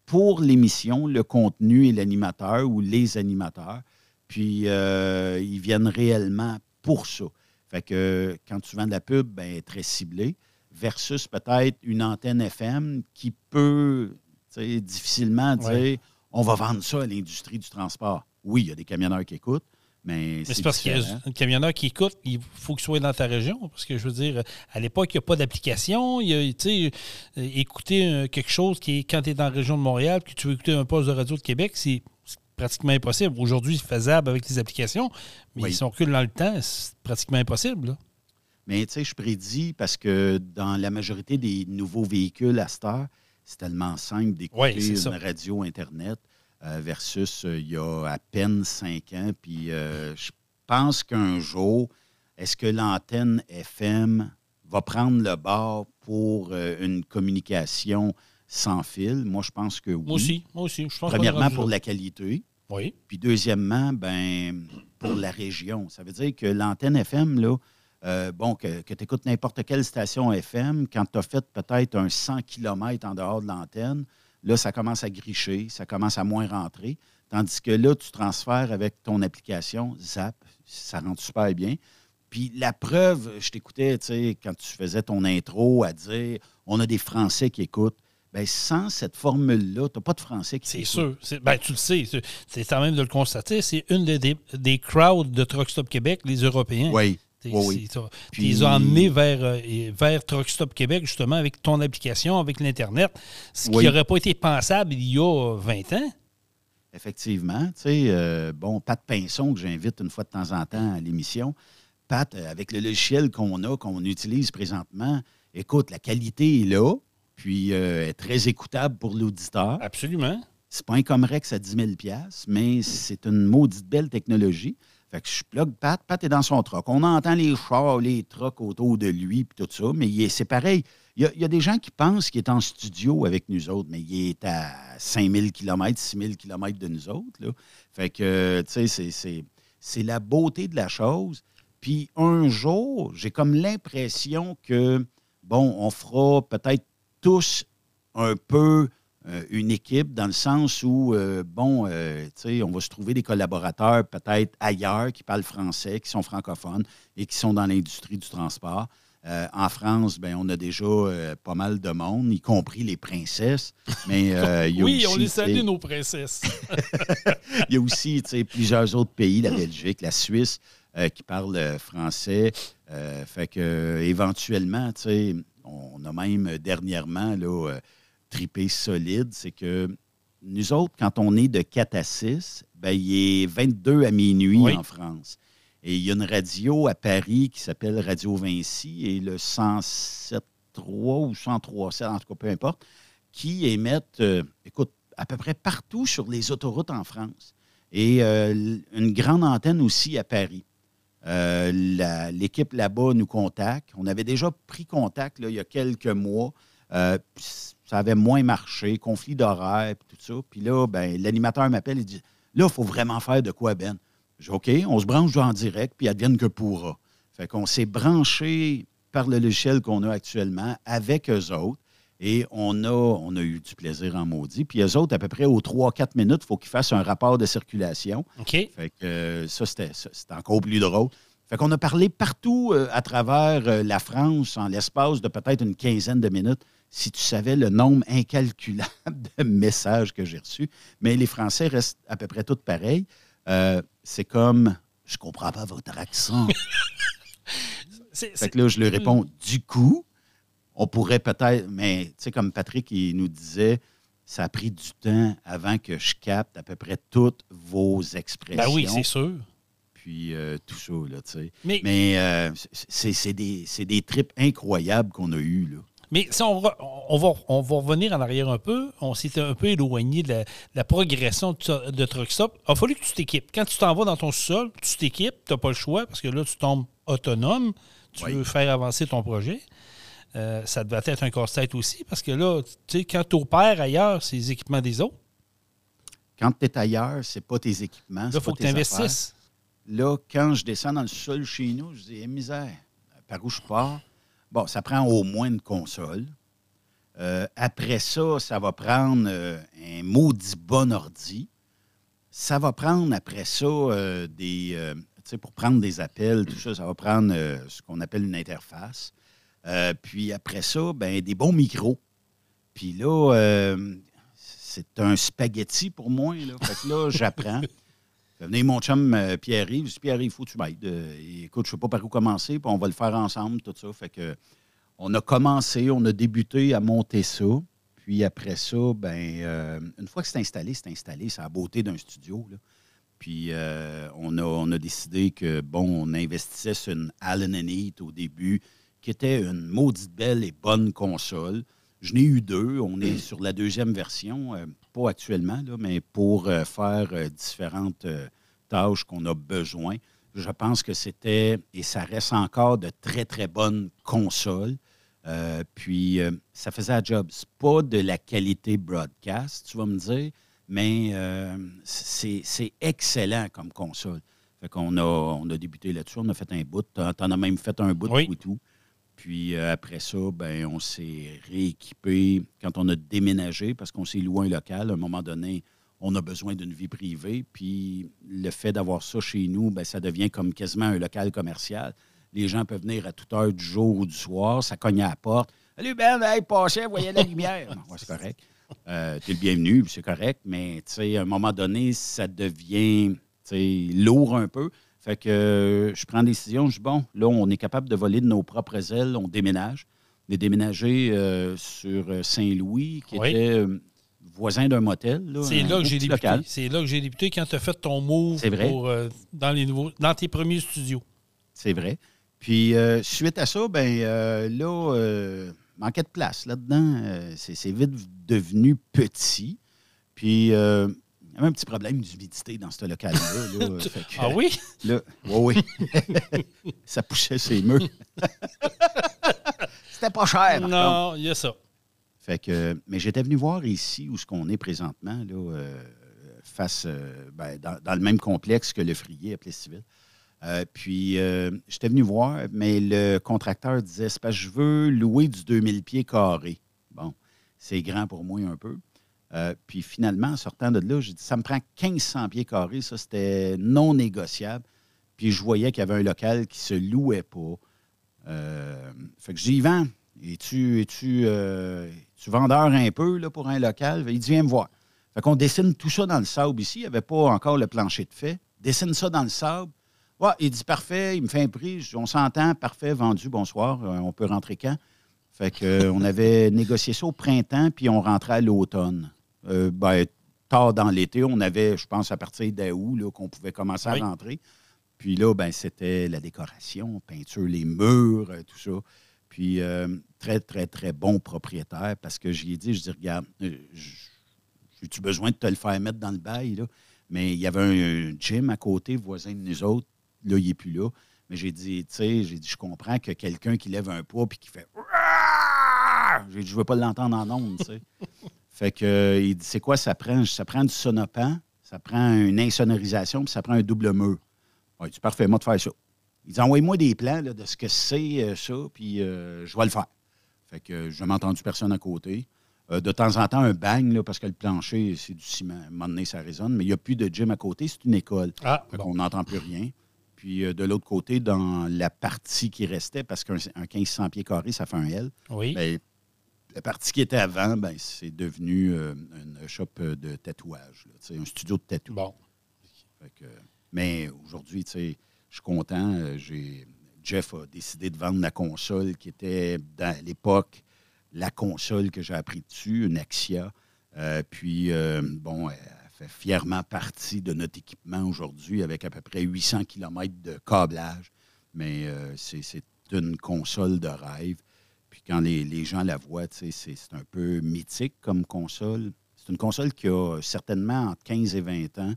pour l'émission, le contenu et l'animateur ou les animateurs. Puis euh, ils viennent réellement pour ça. Fait que quand tu vends de la pub, ben, très ciblé, versus peut-être une antenne FM qui peut difficilement dire Ouais. on va vendre ça à l'industrie du transport. Oui, il y a des camionneurs qui écoutent, mais, c'est parce qu'il y a un camionneur qui écoute, il faut qu'il soit dans ta région. Parce que je veux dire, à l'époque, il n'y a pas d'application. Euh, écouter euh, quelque chose qui est quand tu es dans la région de Montréal, que tu veux écouter un poste de radio de Québec, c'est pratiquement impossible. Aujourd'hui, c'est faisable avec les applications, mais Oui. si on recule dans le temps, c'est pratiquement impossible. là. Mais tu sais, je prédis parce que dans la majorité des nouveaux véhicules à cette heure, c'est tellement simple d'écouter c'est une radio Internet versus euh, il y a à peine cinq ans. Puis euh, je pense qu'un jour, est-ce que l'antenne FM va prendre le bord pour euh, une communication sans fil? Moi, je pense que oui. Moi aussi, moi aussi. Je pense Premièrement, pour la qualité. Oui. Puis deuxièmement, ben, pour la région. Ça veut dire que l'antenne FM, là, euh, bon, que, tu écoutes n'importe quelle station FM, quand tu as fait peut-être un 100 km en dehors de l'antenne, là, ça commence à gricher, ça commence à moins rentrer. Tandis que là, tu transfères avec ton application, Zap, ça rentre super bien. Puis la preuve, je t'écoutais, tu sais, quand tu faisais ton intro à dire on a des Français qui écoutent. Bien, sans cette formule-là, tu n'as pas de Français qui C'est sûr. Ben, tu le sais. c'est- quand même de le constater. C'est une des, des, des crowds de Truck Stop Québec, les Européens. Oui, oui, oui. c'est ça. Puis- Puis ils ont emmené vers, euh, vers Truck Stop Québec, justement, avec ton application, avec l'Internet, ce qui n'aurait pas été pensable il y a 20 ans. Effectivement. Tu sais, euh, bon, Pat Pinson, que j'invite une fois de temps en temps à l'émission. Pat, euh, avec le logiciel qu'on a, qu'on utilise présentement, écoute, la qualité est là, puis euh, est très écoutable pour l'auditeur. Absolument. C'est pas un Comrex à 10 000 mais c'est une maudite belle technologie. Fait que je plug Pat, Pat est dans son truck. On entend les chars, les trucks autour de lui, puis tout ça, mais c'est pareil. Il y, a, des gens qui pensent qu'il est en studio avec nous autres, mais il est à 5000 km, 6000 km de nous autres. Là. Fait que, tu sais, c'est la beauté de la chose. Puis un jour, j'ai comme l'impression que, bon, on fera peut-être tous un peu euh, une équipe dans le sens où, euh, bon, euh, tu sais, on va se trouver des collaborateurs peut-être ailleurs qui parlent français, qui sont francophones et qui sont dans l'industrie du transport. Euh, en France, ben, on a déjà euh, pas mal de monde, y compris les princesses. Mais il y a Oui, aussi, on les salue, nos princesses. il y a aussi tu sais, plusieurs autres pays, la Belgique, la Suisse, qui parlent français. Fait que éventuellement, tu sais, on a même dernièrement là, tripé solide, c'est que nous autres, quand on est de 4 à 6, ben, il est 22 à minuit Oui. en France. Et il y a une radio à Paris qui s'appelle Radio Vinci et le 107.3 ou 103.7, en tout cas, peu importe, qui émettent, euh, écoute, à peu près partout sur les autoroutes en France. Et euh, une grande antenne aussi à Paris. Euh, L'équipe là-bas nous contacte. On avait déjà pris contact là, il y a quelques mois. Euh, ça avait moins marché, conflit d'horaire, puis tout ça. Puis là, ben, l'animateur m'appelle et dit Là, il faut vraiment faire de quoi, Ben? Je dis OK, on se branche en direct, puis advienne que pourra. Fait qu'on s'est branché par le logiciel qu'on a actuellement avec eux autres. Et on a, on a eu du plaisir en maudit. Puis eux autres, à peu près aux 3-4 minutes, il faut qu'ils fassent un rapport de circulation. OK. Fait que euh, ça, c'était ça, c'était encore plus drôle. Fait qu'on a parlé partout euh, à travers euh, la France en l'espace de peut-être une quinzaine de minutes. Si tu savais le nombre incalculable de messages que j'ai reçus. Mais les Français restent à peu près tous pareils. Euh, c'est comme, je comprends pas votre accent. C'est- Fait que là, je lui réponds, du coup, on pourrait peut-être, mais tu sais, comme Patrick, il nous disait, ça a pris du temps avant que je capte à peu près toutes vos expressions. Ben oui, c'est sûr. Puis euh, tout ça, là, tu sais. Mais, euh, c'est c'est des, c'est des trips incroyables qu'on a eus, là. Si on, re- on, va, on va revenir en arrière un peu, on s'est un peu éloigné de la, de la progression de, de Truck Stop. Il a fallu que tu t'équipes. Quand tu t'en vas dans ton sol, tu t'équipes, tu n'as pas le choix parce que là, tu tombes autonome. Tu Oui. veux faire avancer ton projet. Euh, ça devait être un casse-tête aussi parce que là, tu sais, quand tu opères ailleurs, c'est les équipements des autres. Quand tu es ailleurs, c'est pas tes équipements, Là, il faut que tu investisses. affaires. Là, quand je descends dans le sol chez nous, je dis, Eh, misère, par où je pars? Bon, ça prend au moins une console. Euh, après ça, ça va prendre euh, un maudit bon ordi. Ça va prendre après ça euh, des. tu sais, pour prendre des appels, tout ça, ça va prendre ce qu'on appelle une interface. Puis après ça, ben, des bons micros. Puis là, c'est un spaghetti pour moi. Fait que là, j'apprends. Fait venir mon chum euh, Pierre-Yves. Pierre-Yves, il faut que tu m'aides. Euh, écoute, je ne sais pas par où commencer, puis on va le faire ensemble, tout ça. Fait que on a commencé, on a débuté à monter ça. Puis après ça, ben, euh, une fois que c'est installé, c'est installé. C'est la beauté d'un studio. là. Puis euh, on, a, on a décidé que, bon, on investissait sur une Allen Heat au début, qui était une maudite belle et bonne console. Je n'ai eu deux. On est sur la deuxième version, euh, pas actuellement, là, mais pour euh, faire euh, différentes euh, tâches qu'on a besoin. Je pense que c'était, et ça reste encore, de très, très bonnes consoles. Puis, ça faisait la job. C'est pas de la qualité broadcast, tu vas me dire, mais c'est excellent comme console. Fait qu'on a, on a débuté là-dessus, on a fait un bout. T'en as même fait un bout Oui. tout. Puis euh, après ça, ben, on s'est rééquipé quand on a déménagé parce qu'on s'est loué un local. À un moment donné, on a besoin d'une vie privée. Puis le fait d'avoir ça chez nous, ben, ça devient comme quasiment un local commercial. Les gens peuvent venir à toute heure du jour ou du soir, ça cogne à la porte. Salut Ben, hey, passez, voyez la lumière. C'est correct. Euh, T'es le bienvenu, c'est correct, mais à un moment donné, ça devient lourd un peu. Fait que euh, je prends des décisions, je dis bon, là, on est capable de voler de nos propres ailes, on déménage. On est déménagé euh, sur euh, Saint-Louis, qui Oui. était euh, voisin d'un motel. C'est là que j'ai débuté. C'est là que j'ai débuté quand tu as fait ton move vrai. pour, dans, les nouveaux, dans tes premiers studios. C'est vrai. Puis, suite à ça, ben là, manquait de place là-dedans. C'est c'est vite devenu petit. Puis, euh, il y avait un petit problème d'humidité dans ce local-là. là. Ah oui? Là, oui, oui. ça poussait ses murs. C'était pas cher. Non, il y a ça. Fait que, mais j'étais venu voir ici où ce qu'on est présentement, là, euh, face, euh, ben, dans, dans le même complexe que le Frier à Plessisville. Euh, puis, j'étais venu voir, mais le contracteur disait, c'est parce que je veux louer du 2000 pieds carrés. Bon, c'est grand pour moi un peu. Euh, puis finalement, en sortant de là, j'ai dit, ça me prend 1500 pieds carrés. Ça, c'était non négociable. Puis je voyais qu'il y avait un local qui se louait pas. Euh, fait que dis, Yvan, es-tu es-tu, euh, es-tu vendeur un peu là, pour un local? Il dit, viens me voir. Fait qu'on dessine tout ça dans le sable ici. Il n'y avait pas encore le plancher de fait. Dessine ça dans le sable. Ouais, il dit, parfait, il me fait un prix. On s'entend, parfait, vendu, bonsoir. Euh, on peut rentrer quand? Fait que, euh, on avait négocié ça au printemps, puis on rentrait à l'automne. Euh, ben, tard dans l'été, on avait, je pense, à partir d'août, qu'on pouvait commencer à Oui. rentrer. Puis là, ben, c'était la décoration, peinture, les murs, euh, tout ça. Puis euh, très, très, très bon propriétaire parce que j'y ai dit, je dis, regarde, j'ai-tu besoin de te le faire mettre dans le bail, là? Mais il y avait un, un gym à côté, voisin de nous autres. Là, il n'est plus là. Mais j'ai dit, tu sais, j'ai dit, je comprends que quelqu'un qui lève un poids puis qui fait. J'ai dit, je veux pas l'entendre en ondes, tu sais. fait que, euh, il dit, c'est quoi ça prend? Ça prend du sonopan, ça prend une insonorisation, puis ça prend un double mur. Ouais, il dit, parfait, moi de faire ça. Il dit, envoyez-moi des plans là, de ce que c'est, euh, ça, puis euh, je vais le faire. Fait que je n'ai entendu personne à côté. Euh, de temps en temps, un bang, là, parce que le plancher, c'est du ciment. À un moment donné, ça résonne, mais il n'y a plus de gym à côté, c'est une école. Ah, bon. qu'on n'entend plus rien. Puis euh, de l'autre côté, dans la partie qui restait, parce qu'un un 1500 pieds carrés, ça fait un L, Oui. ben, la partie qui était avant, ben, c'est devenu euh, une shop euh, de tatouage, là, un studio de tatou. Bon. Que- mais aujourd'hui, je suis content. euh, j'ai- Jeff a décidé de vendre la console qui était, dans, à l'époque, la console que j'ai appris dessus, une Axia. Euh, puis, euh, bon, elle fait fièrement partie de notre équipement aujourd'hui avec à peu près 800 km de câblage. Mais c'est c'est une console de rêve. Quand les, les gens la voient, c'est un peu mythique comme console. C'est une console qui a certainement entre 15 et 20 ans,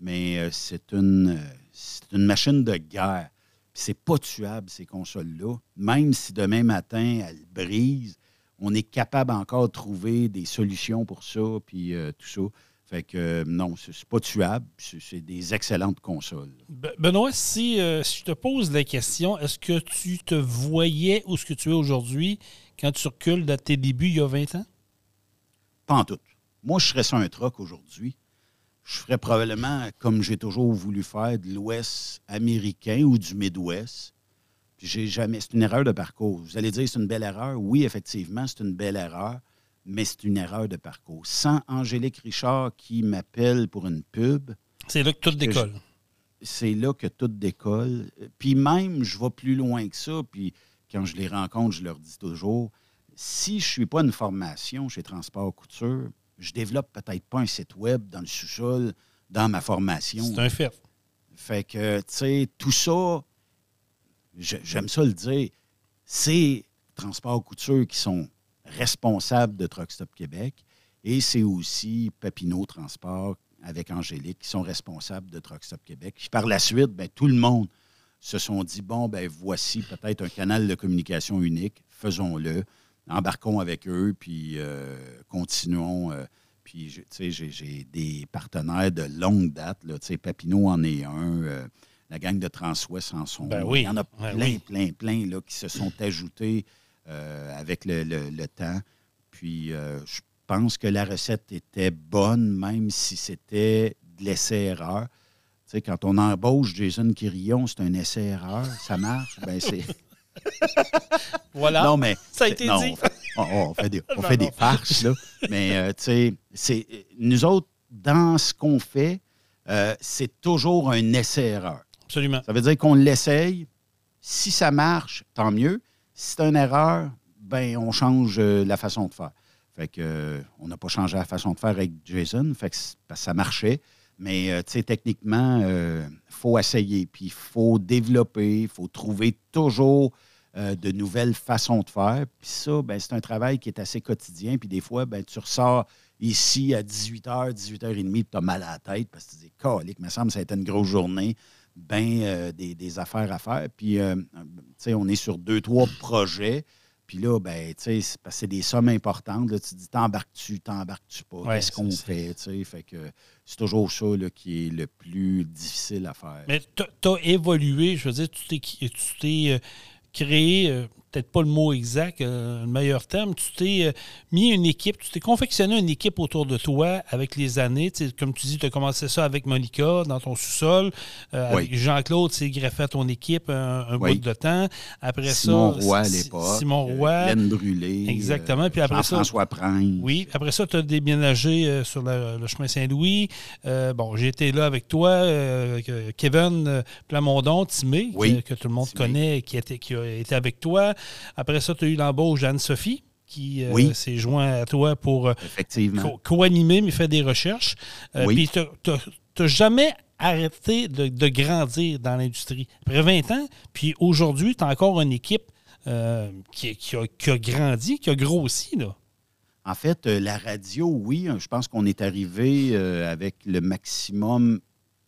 mais euh, c'est une, euh, une machine de guerre. C'est pas tuable, ces consoles-là. Même si demain matin, elles brisent, on est capable encore de trouver des solutions pour ça, puis euh, tout ça. Fait que euh, non, c'est pas tuable. C'est des excellentes consoles. Be- Benoît, si, euh, si je te pose la question, est-ce que tu te voyais où ce que tu es aujourd'hui quand tu recules de tes débuts il y a 20 ans? Pas en tout. Moi, je serais sur un truck aujourd'hui. Je ferais probablement, comme j'ai toujours voulu faire, de l'Ouest américain ou du Midwest. Puis j'ai jamais. C'est une erreur de parcours. Vous allez dire c'est une belle erreur. Oui, effectivement, c'est une belle erreur, mais c'est une erreur de parcours. Sans Angélique Richard qui m'appelle pour une pub, C'est là que tout décolle. c'est là que tout décolle. Puis même, je vais plus loin que ça. Puis quand je les rencontre, je leur dis toujours si je ne suis pas une formation chez Transport Couture, je développe peut-être pas un site web dans le sous-sol, dans ma formation. C'est un fait. Fait que, tu sais, tout ça, j'aime ça le dire, c'est Transport Couture qui sont responsables de Truck Stop Québec et c'est aussi Papineau Transport avec Angélique qui sont responsables de Truck Stop Québec. Puis par la suite, ben, tout le monde se sont dit, bon, ben voici peut-être un canal de communication unique, faisons-le, embarquons avec eux, puis euh, continuons. euh, puis, tu sais, j'ai- des partenaires de longue date. Là, tu sais, Papineau en est un. euh, la gang de Transwest en sont Ben un. oui, Il y en a ben plein, oui. plein, plein là, qui se sont ajoutés euh, avec le, le- le temps. Puis, euh, je pense que la recette était bonne, même si c'était de l'essai-erreur. Tu sais, quand on embauche Jason Quirillon, c'est un essai-erreur, ça marche? Ben c'est... Voilà. Non, mais. Ça a été non, dit. On fait, on- on fait des, on fait des farces, là. Mais, euh, tu sais, c'est- nous autres, dans ce qu'on fait, euh, c'est toujours un essai-erreur. Absolument. Ça veut dire qu'on l'essaye. Si ça marche, tant mieux. Si c'est une erreur, ben on change euh, la façon de faire. Fait que euh, on n'a pas changé la façon de faire avec Jason, fait que parce que ça marchait. Mais euh, techniquement, il faut essayer, puis il faut développer, il faut trouver toujours de nouvelles façons de faire. Puis ça, ben, c'est un travail qui est assez quotidien. Puis des fois, ben, tu ressors ici à 18h, 18h30, puis tu as mal à la tête parce que tu te dis, calique, me semble que ça a été une grosse journée, ben euh, des, des affaires à faire. Puis, euh, tu sais, on est sur deux, trois projets. Puis là, ben, tu sais, c'est des sommes importantes. Là, tu te dis, t'embarques-tu, t'embarques-tu pas? Ouais, Qu'est-ce qu'on fait? Tu sais, fait que c'est toujours ça là, qui est le plus difficile à faire. Mais tu as évolué, je veux dire, tu t'es tu t'es, euh, créé, euh, peut-être pas le mot exact, euh, le meilleur terme, tu t'es euh, mis une équipe, tu t'es confectionné une équipe autour de toi avec les années. Tu sais, comme tu dis, tu as commencé ça avec Monica dans ton sous-sol. euh, Oui. Jean-Claude, c'est greffé à ton équipe un, un Oui. bout de temps. Après Simon ça, Roy à l'époque. Simon Roy. Glenn Brûlé. Exactement. Puis après ça- Jean-François Prince. Oui, après ça, tu as déménagé sur le, le chemin Saint-Louis. Bon, j'ai été là avec toi, Kevin Plamondon, Timé, Oui, que, que tout le monde Timé. connaît, qui, était, qui a été avec toi. Après ça, tu as eu l'embauche d'Anne-Sophie, qui euh, s'est joint à toi pour euh, co- co-animer, mais faire des recherches. Euh, Oui. Puis tu n'as jamais arrêté de, de grandir dans l'industrie. Après 20 ans, puis aujourd'hui, tu as encore une équipe euh, qui, qui a, qui a grandi, qui a grossi. Là. En fait, la radio, oui, euh, je pense qu'on est arrivé avec le maximum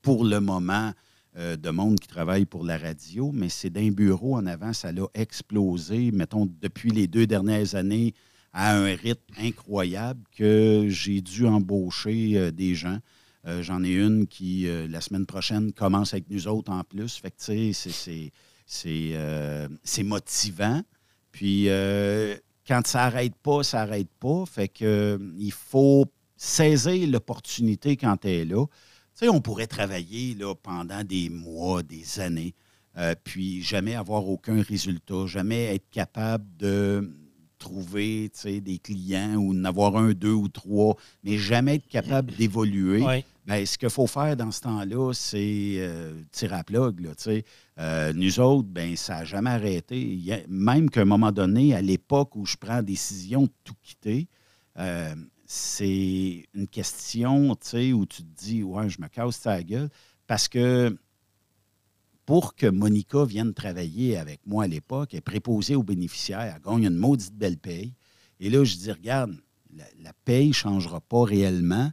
pour le moment euh, de monde qui travaille pour la radio, mais c'est d'un bureau en avant, ça l'a explosé, mettons, depuis les deux dernières années à un rythme incroyable que j'ai dû embaucher euh, des gens. Euh, J'en ai une qui, la semaine prochaine, commence avec nous autres en plus. Fait que, c'est- c'est- motivant. Puis, quand ça n'arrête pas, ça n'arrête pas. Fait que, il faut saisir l'opportunité quand elle est là. Tu sais, on pourrait travailler là, pendant des mois, des années, euh, puis jamais avoir aucun résultat, jamais être capable de trouver tu sais, des clients ou d'en avoir un, deux ou trois, mais jamais être capable d'évoluer. Ben, ce qu'il faut faire dans ce temps-là, c'est euh, tirer à plug. Là, tu sais. Euh, nous autres, ben, ça n'a jamais arrêté. A- même qu'à un moment donné, à l'époque où je prends la décision de tout quitter, euh, c'est une question où tu te dis Ouais, je me casse ta gueule. Parce que pour que Monica vienne travailler avec moi à l'époque, elle est préposée aux bénéficiaires, elle gagne une maudite belle paye. Et là, je dis Regarde, la, la paye ne changera pas réellement,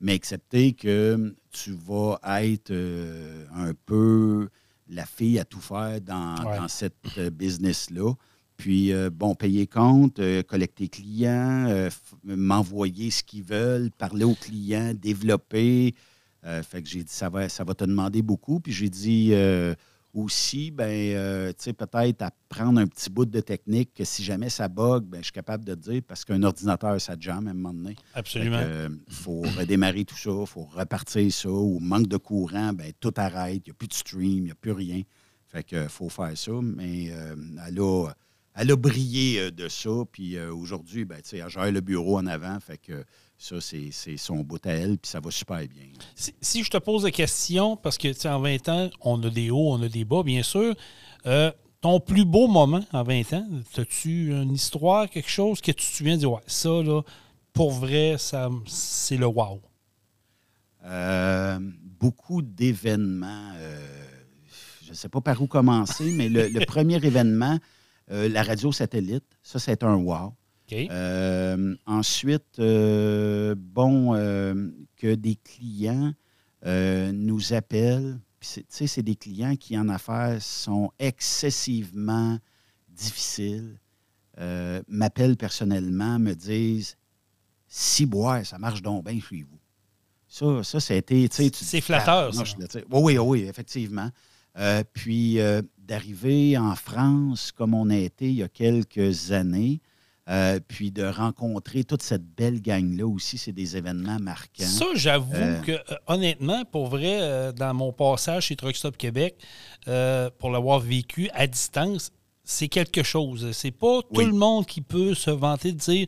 mais excepté que tu vas être euh, un peu la fille à tout faire dans, Ouais. dans cette euh, business-là. Puis, euh, bon, payer compte, euh, collecter clients, euh, m'envoyer ce qu'ils veulent, parler aux clients, développer. Fait que j'ai dit, ça va, ça va te demander beaucoup. Puis j'ai dit aussi, ben, tu sais, peut-être apprendre un petit bout de technique que si jamais ça bug, ben, je suis capable de te dire parce qu'un ordinateur, ça jamme à un moment donné. Absolument. Il faut redémarrer tout ça, il faut repartir ça. Ou manque de courant, ben, tout arrête, il n'y a plus de stream, il n'y a plus rien. Fait que faut faire ça. Mais elle, a, elle a brillé euh, de ça. Puis euh, aujourd'hui, ben, tu sais, elle gère le bureau en avant. Fait que ça, c'est c'est son bout à elle, puis ça va super bien. Si, si je te pose la question, parce que tu sais, en 20 ans, on a des hauts, on a des bas, bien sûr. euh, ton plus beau moment en 20 ans, as-tu une histoire, quelque chose que tu te souviens de dire, ouais, ça, là, pour vrai, ça, c'est le wow? Euh, beaucoup d'événements. euh, je ne sais pas par où commencer, mais le, le premier événement, euh, la radio satellite, ça, c'est un wow. Euh, ensuite, euh, bon, que des clients nous appellent. C'est- Tu sais, c'est des clients qui, en affaires, sont excessivement difficiles. m'appellent personnellement, me disent Si boire, ça marche donc bien chez vous. Ça, ça, ça a été. tu C'est flatteur, Tabarnouche, ça. Oui, oui, oui, effectivement. Puis euh, d'arriver en France comme on a été il y a quelques années, euh, puis de rencontrer toute cette belle gang-là aussi, c'est des événements marquants. Ça, j'avoue Euh, que, euh, honnêtement, pour vrai, euh, dans mon passage chez Truck Stop Québec, pour l'avoir vécu à distance, c'est quelque chose. C'est pas tout le monde qui peut se vanter de dire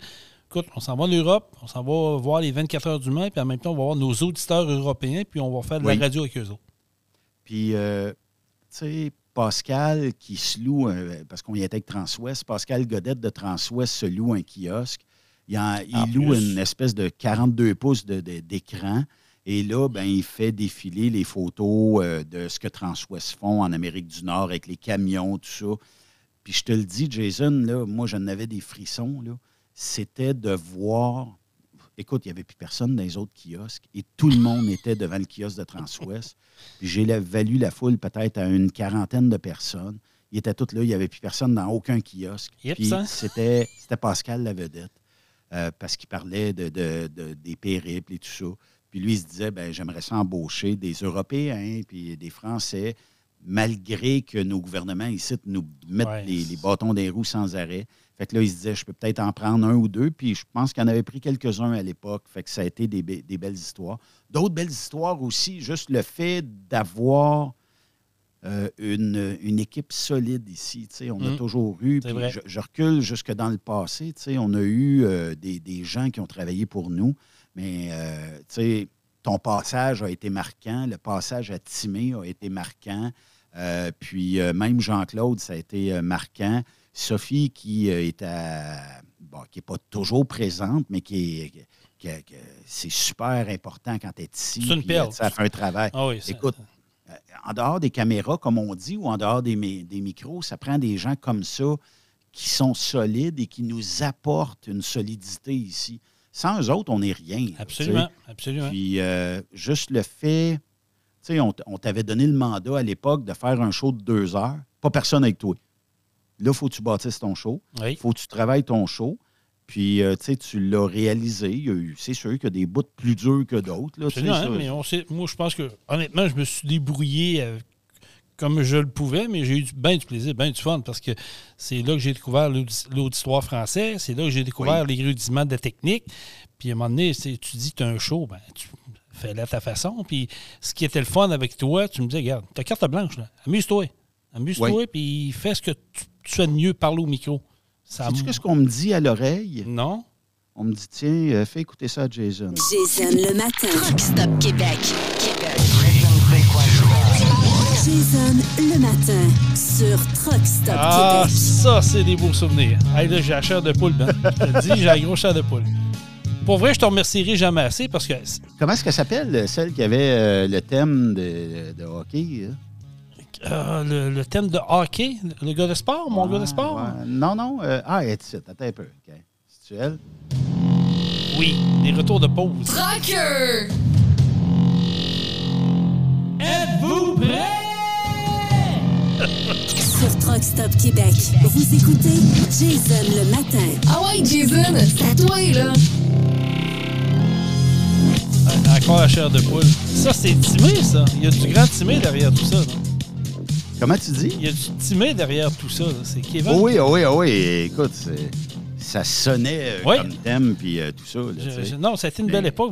écoute, on s'en va en Europe, on s'en va voir les 24 heures du Mans, puis en même temps, on va voir nos auditeurs européens, puis on va faire de Oui. la radio avec eux autres. Puis, tu sais, Pascal qui se loue, un- parce qu'on y était avec Transwest, Pascal Godette de Transwest se loue un kiosque. Il, en- il En loue plus. une espèce de 42 pouces de- de- d'écran. Et là, ben, il fait défiler les photos euh, de ce que Transwest font en Amérique du Nord avec les camions, tout ça. Puis je te le dis, Jason, là, moi, j'en avais des frissons. là. C'était de voir. Écoute, il n'y avait plus personne dans les autres kiosques et tout le monde était devant le kiosque de Transwest. Puis j'ai valu la foule peut-être à une quarantaine de personnes. Ils étaient tous là, il n'y avait plus personne dans aucun kiosque. Yep, Puis ça. c'était c'était Pascal la vedette euh, parce qu'il parlait de, de- de- des périples et tout ça. Puis lui, il se disait, ben j'aimerais ça embaucher des Européens puis des Français, malgré que nos gouvernements ici nous mettent Ouais. les, les bâtons des roues sans arrêt. Fait que là, il se disait, je peux peut-être en prendre un ou deux. Puis je pense qu'il en avait pris quelques-uns à l'époque. Fait que ça a été des, be- des belles histoires. D'autres belles histoires aussi, juste le fait d'avoir euh, une, une équipe solide ici. On a Mm. toujours eu. Puis. Je, je recule jusque dans le passé. on a eu euh, des, des gens qui ont travaillé pour nous. Mais euh, ton passage a été marquant. Le passage à Timé a été marquant. Puis même Jean-Claude, ça a été marquant. Sophie, qui euh, est à- bon, qui n'est pas toujours présente, mais qui est. c'est super important quand tu es ici. C'est une puis, perle. euh, Ça fait un travail. Ah oui, Écoute, euh, en dehors des caméras, comme on dit, ou en dehors des, mi- des micros, ça prend des gens comme ça qui sont solides et qui nous apportent une solidité ici. Sans eux autres, on n'est rien. absolument, absolument. Puis euh, juste le fait, tu sais, on t'avait donné le mandat à l'époque de faire un show de deux heures, pas personne avec toi. Là, il faut que tu bâtisses ton show, oui. il faut que tu travailles ton show. Puis, euh, tu sais, tu l'as réalisé. C'est sûr qu'il y a des bouts plus durs que d'autres. là, hein, mais on sait- moi, je pense que, honnêtement, je me suis débrouillé euh, comme je le pouvais, mais j'ai eu bien du plaisir, bien du fun, parce que c'est là que j'ai découvert l'audi- l'auditoire français, c'est là que j'ai découvert les rudiments de la technique. Puis à un moment donné, tu dis que tu as un show, ben, tu fais-le à ta façon. Puis ce qui était le fun avec toi, tu me disais, regarde, ta carte blanche, là, amuse-toi. Amuse-toi, Oui. puis fais ce que tu, tu fais de mieux, parle au micro. Ça Sais-tu qu'est-ce qu'on me dit à l'oreille? Non? on me dit, tiens, euh, fais écouter ça à Jason. Jason le matin. Truck Stop Québec. Québec. Jason le matin sur Truck Stop Ah, Québec. ça, c'est des beaux souvenirs. Hey, là, j'ai la chair de poule, Ben. Je te dis, j'ai la grosse chair de poule. Pour vrai, je te remercierai jamais assez parce que Comment est-ce qu'elle s'appelle, celle qui avait euh, le thème de, de hockey? hein? Euh, le, le thème de hockey, le gars de sport, mon gars de Ouais, sport, ouais. Non, non. euh, ah, ici. Attends un peu. OK. C'est-tu elle? oui, des retours de pause. Trucker! Êtes-vous prêts? Sur Truck Stop Québec. Vous écoutez Jason le matin. Ah ouais, Jason, c'est à toi, là. Encore la chair de poule. Ça, c'est timé, ça. Il y a du grand timé derrière tout ça. là. Comment tu dis? Il y a du timé derrière tout ça. C'est Kevin. Oh oui, oh oui, oh oui. Écoute, ça sonnait euh, Oui. comme thème, puis euh, tout ça. là, Je- non, ça a été une belle époque.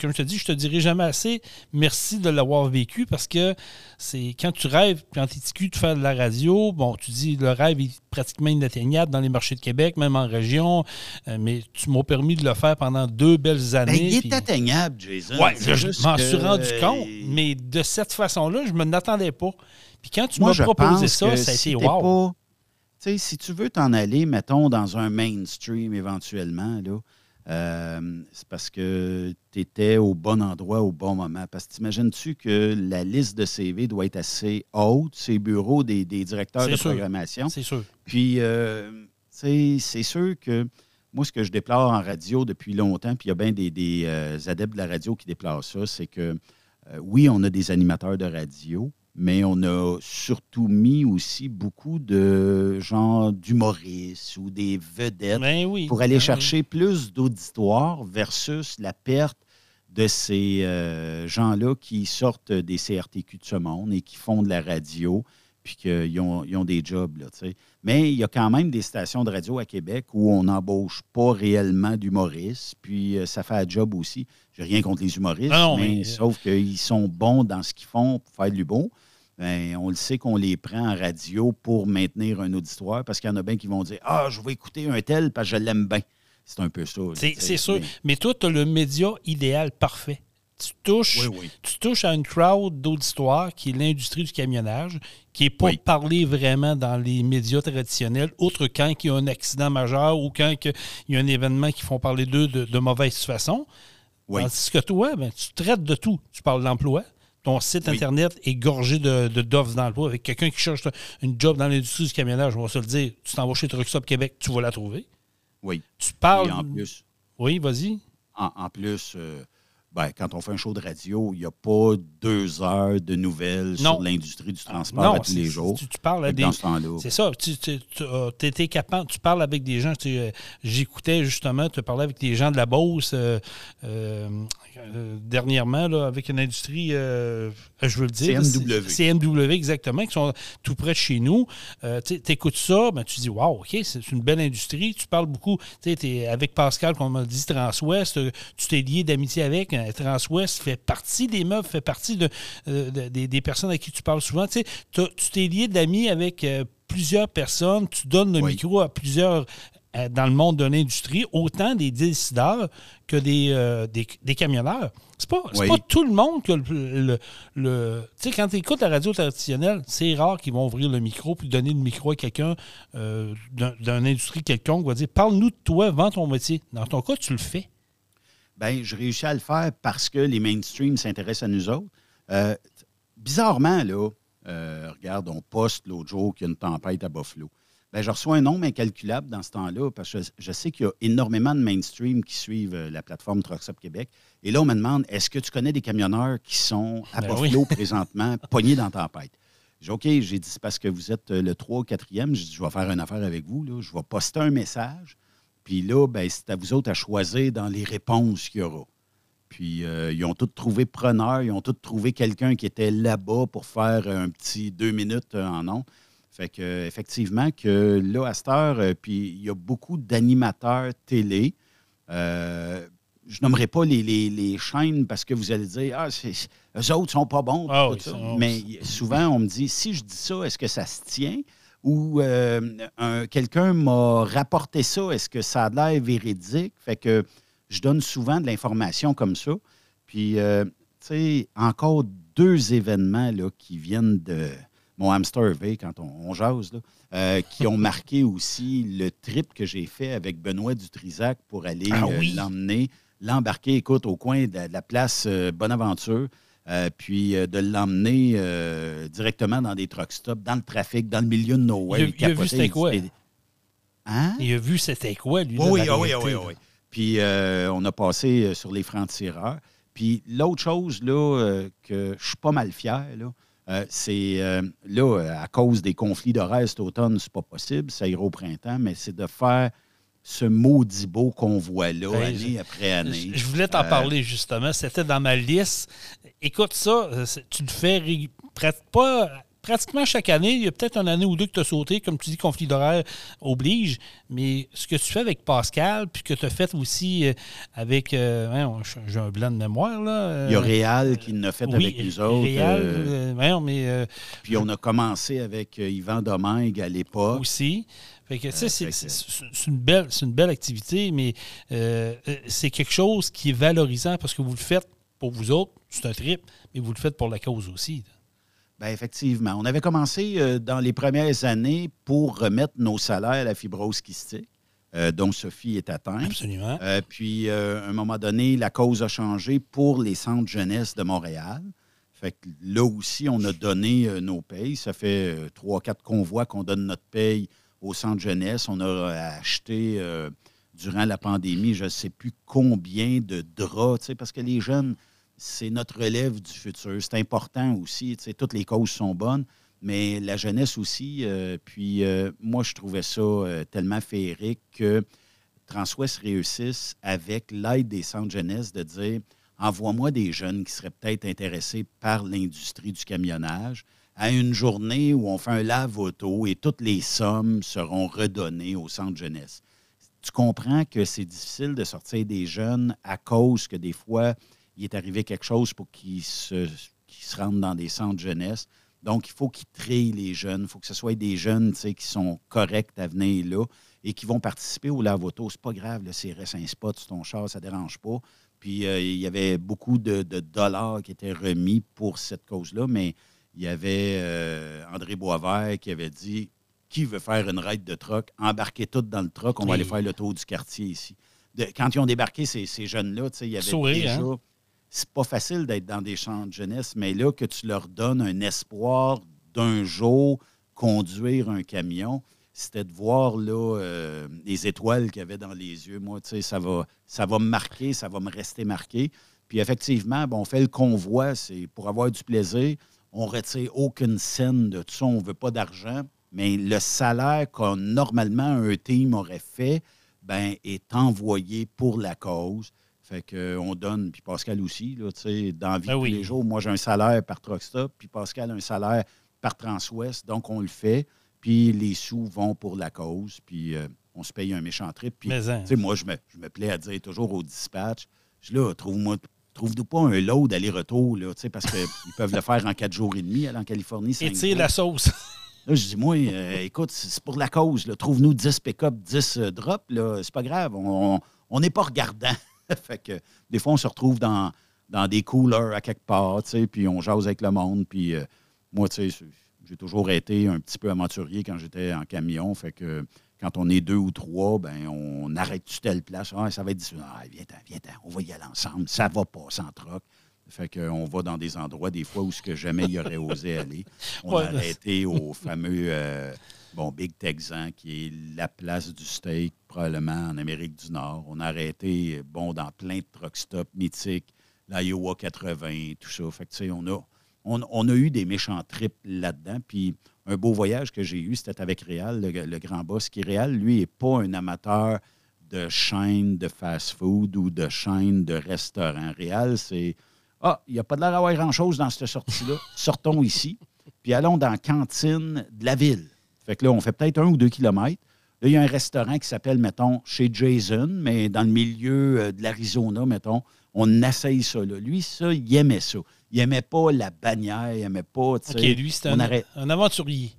Comme je te dis, je te dirai jamais assez merci de l'avoir vécu parce que c'est quand tu rêves, quand tu es de faire de la radio, bon, tu dis le rêve est pratiquement inatteignable dans les marchés de Québec, même en région, euh, mais tu m'as permis de le faire pendant deux belles Ben, années. il puis- est atteignable, Jason. C'est je, m'en que, suis rendu compte, mais de cette façon-là, je ne m'en attendais pas. Puis quand tu m'as proposé ça, ça a si été wow. pas- si tu veux t'en aller, mettons, dans un mainstream éventuellement, là, euh, c'est parce que tu étais au bon endroit au bon moment. Parce que t'imagines-tu que la liste de CV doit être assez haute, ces bureaux des, des directeurs de sûr. programmation. C'est sûr. Puis, euh, c'est sûr que moi, ce que je déplore en radio depuis longtemps, puis il y a bien des, des, euh, adeptes de la radio qui déplorent ça, c'est que oui, on a des animateurs de radio, mais on a surtout mis aussi beaucoup de gens d'humoristes ou des vedettes Ben oui. pour aller Ben chercher plus d'auditoire versus la perte de ces euh, gens-là qui sortent des CRTQ de ce monde et qui font de la radio, puis qu'ils ont, ils ont des jobs. Là. Mais il y a quand même des stations de radio à Québec où on n'embauche pas réellement d'humoristes, puis euh, ça fait un job aussi. J'ai rien contre les humoristes, Non, mais, mais- sauf qu'ils sont bons dans ce qu'ils font pour faire de l'humour. Ben, on le sait qu'on les prend en radio pour maintenir un auditoire parce qu'il y en a bien qui vont dire Ah, je vais écouter un tel parce que je l'aime bien. C'est un peu ça. C'est sûr. mais- Mais toi, tu as le média idéal parfait. Tu touches, Oui, oui. tu touches à une crowd d'auditoire qui est l'industrie du camionnage, qui n'est pas Oui. parlé vraiment dans les médias traditionnels, autre quand il y a un accident majeur ou quand il y a un événement qui font parler d'eux de, de mauvaise façon. Oui. Tandis que toi, ben, tu traites de tout. Tu parles d'emploi. Ton site Oui. Internet est gorgé de d'offres d'emploi. Avec quelqu'un qui cherche une job dans l'industrie du camionnage, on va se le dire, tu t'en vas chez Truck Stop Québec, tu vas la trouver. Oui. Tu parles. Et en plus, Oui, vas-y. en, en plus euh, ben, quand on fait un show de radio, il n'y a pas deux heures de nouvelles Non. sur l'industrie du transport à tous les jours. Tu, tu parles que des. Dans ce. C'est ça. Tu, tu, tu euh, capable. Tu parles avec des gens. euh, J'écoutais justement, tu parlais avec des gens de la Beauce euh, euh, euh, dernièrement, là, avec une industrie, euh, je veux le dire. CMW. CMW, exactement, qui sont tout près de chez nous. Euh, tu écoutes ça, ben, tu dis, waouh, OK, c'est une belle industrie. Tu parles beaucoup. Tu es avec Pascal, comme on m'a dit, Transwest. euh, Tu t'es lié d'amitié avec. euh, Transwest fait partie des meubles, fait partie de, euh, de- des, des personnes à qui tu parles souvent. Tu t'es lié d'amis avec euh, plusieurs personnes. Tu donnes le Oui. micro à plusieurs euh, dans le monde de l'industrie, autant des décideurs que des, euh, des, des camionneurs. C'est pas, Oui. pas tout le monde que le. le- le- tu sais, quand tu écoutes la radio traditionnelle, c'est rare qu'ils vont ouvrir le micro puis donner le micro à quelqu'un euh, d'un- d'une industrie quelconque, va dire Parle-nous de toi, vends ton métier. Dans ton cas, tu le fais. Ben, je réussis à le faire parce que les mainstreams s'intéressent à nous autres. Euh, bizarrement, là, euh, regarde, on poste l'autre jour qu'il y a une tempête à Buffalo. Ben, je reçois un nombre incalculable dans ce temps-là parce que je, sais qu'il y a énormément de mainstream qui suivent euh, la plateforme Trucks Up Québec. Et là, on me demande est-ce que tu connais des camionneurs qui sont à Ben Buffalo présentement, pognés dans la tempête? J'ai OK, j'ai dit c'est parce que vous êtes euh, le 3 ou 4e. J'ai dit je vais faire une affaire avec vous. Là. Je vais poster un message. Puis là, ben, c'est à vous autres à choisir dans les réponses qu'il y aura. Puis euh, ils ont tous trouvé preneur, ils ont tous trouvé quelqu'un qui était là-bas pour faire un petit deux minutes en nom. Fait que effectivement que là, à cette heure, euh, puis il y a beaucoup d'animateurs télé. Euh, je nommerai pas les, les- les chaînes parce que vous allez dire Ah, c'est, eux autres sont pas bons. Ah oui, ça. Mais souvent, on me dit si je dis ça, est-ce que ça se tient? ou euh, un- quelqu'un m'a rapporté ça. Est-ce que ça a l'air véridique? Fait que je donne souvent de l'information comme ça. Puis, euh, tu sais, encore deux événements là, qui viennent de mon hamster V, quand on, on jase, là, euh, qui ont marqué aussi le trip que j'ai fait avec Benoît Dutrisac pour aller Ah euh, l'emmener, l'embarquer, écoute, au coin de la, de la place euh, Bonaventure. puis de l'emmener directement dans des truck stops, dans le trafic, dans le milieu de nowhere. Il il a vu c'était quoi? Hein? Il a vu c'était quoi, lui. Oui, là, oui, oui, oui, oui. Puis on a passé sur les francs-tireurs. Puis l'autre chose, là, que je suis pas mal fier, là, euh, c'est, euh, là, à cause des conflits d'horaires cet automne, c'est pas possible, ça ira au printemps, mais c'est de faire ce maudit beau convoi-là, Ben, année après année. Je je voulais t'en Euh, parler justement. C'était dans ma liste. Écoute ça, tu le fais pas pratiquement chaque année. Il y a peut-être une année ou deux que tu as sauté. Comme tu dis, conflit d'horaire oblige. Mais ce que tu fais avec Pascal, puis que tu as fait aussi euh, avec. euh, J'ai un blanc de mémoire, là. Il y a euh, Réal qui l'a fait oui, avec nous autres. Réal, euh, euh, mais euh, puis on a commencé avec euh, Yvan Domingue à l'époque. aussi. Fait que, tu sais, c'est- une belle, c'est une belle activité, mais euh, euh, c'est quelque chose qui est valorisant parce que vous le faites pour vous autres, c'est un trip, mais vous le faites pour la cause aussi. là. Bien, effectivement. On avait commencé euh, dans les premières années pour remettre nos salaires à la fibrose kystique, euh, dont Sophie est atteinte. Absolument. Euh, puis, à un moment donné, la cause a changé pour les centres jeunesse de Montréal. Fait que là aussi, on a donné nos payes. Ça fait trois, quatre convois qu'on donne notre paye au centre jeunesse. On a acheté, durant la pandémie, je ne sais plus combien de draps, tu sais, parce que les jeunes, c'est notre relève du futur. C'est important aussi. Toutes les causes sont bonnes, mais la jeunesse aussi. euh, puis euh, moi, je trouvais ça euh, tellement féerique que Transwest réussisse, avec l'aide des centres jeunesse, de dire envoie-moi des jeunes qui seraient peut-être intéressés par l'industrie du camionnage à une journée où on fait un lave-auto et toutes les sommes seront redonnées au centre jeunesse. Tu comprends que c'est difficile de sortir des jeunes à cause que des fois, il est arrivé quelque chose pour qu'ils se, se rendent dans des centres jeunesse. Donc, il faut qu'ils trient les jeunes. Il faut que ce soit des jeunes qui sont corrects à venir là et qui vont participer au lave-auto. C'est pas grave, le CRS un spot sur ton char, ça ne dérange pas. Puis, euh, il y avait beaucoup de, de dollars qui étaient remis pour cette cause-là, mais il y avait euh, André Boisvert qui avait dit qui veut faire une raide de truck, embarquez toutes dans le truck, on va aller faire le tour du quartier ici. De- quand ils ont débarqué, ces, ces jeunes-là, il y avait Sourire, déjà. hein? C'est pas facile d'être dans des champs de jeunesse, mais là, que tu leur donnes un espoir d'un jour conduire un camion, c'était de voir là, euh, les étoiles qu'il y avait dans les yeux. Moi, tu sais, ça va, ça va me marquer, ça va me rester marqué. Puis effectivement, bon, on fait le convoi, c'est pour avoir du plaisir. On retire aucune scène de tout ça, on ne veut pas d'argent, mais le salaire qu'on normalement un team aurait fait, ben, est envoyé pour la cause. Fait qu'on donne, puis Pascal aussi, là, tu sais, dans la vie Ben oui. tous les jours, moi j'ai un salaire par truck stop, puis Pascal a un salaire par Transwest, donc on le fait, puis les sous vont pour la cause, puis euh, on se paye un méchant trip. Puis, hein. tu sais, moi, je me, je me plais à dire toujours au dispatch, je là, trouve-moi, trouve-nous pas un load d'aller-retour, là, tu sais, parce qu'ils peuvent le faire en quatre jours et demi, aller en Californie, Étire jours. la sauce. Là, je dis, moi, euh, écoute, c'est pour la cause. là. Trouve-nous 10 pick-up, 10 euh, drops. là. C'est pas grave. On on n'est pas regardant. fait que des fois, on se retrouve dans, des coolers à quelque part, puis on jase avec le monde. Puis euh, moi, j'ai toujours été un petit peu aventurier quand j'étais en camion. Fait que quand on est deux ou trois, ben on arrête-tu telle place? Ah, ça va être difficile. Ah, viens-t'en, viens-t'en. On va y aller ensemble. Ça va pas sans troc. Fait qu'on va dans des endroits, des fois, où ce que jamais il aurait osé aller. On Ouais. a arrêté au fameux euh, bon, Big Texan, qui est la place du steak, probablement en Amérique du Nord. On a arrêté, bon, dans plein de truck stops mythiques, l'Iowa 80, tout ça. Fait que, tu sais, on a, on, on a eu des méchants trips là-dedans. Puis un beau voyage que j'ai eu, c'était avec Réal, le, le grand boss, qui, Réal, lui, n'est pas un amateur de chaîne de fast-food ou de chaîne de restaurant. Réal, c'est Ah, il n'y a pas de l'air d'avoir grand-chose dans cette sortie-là. Sortons ici, puis allons dans la cantine de la ville. Fait que là, on fait peut-être un ou deux kilomètres. Là, il y a un restaurant qui s'appelle, mettons, chez Jason, mais dans le milieu euh, de l'Arizona, mettons, on essaye ça. Là. Lui, ça, il aimait ça. Il aimait pas la bannière, il aimait pas, OK, lui, on un, arrête- un aventurier.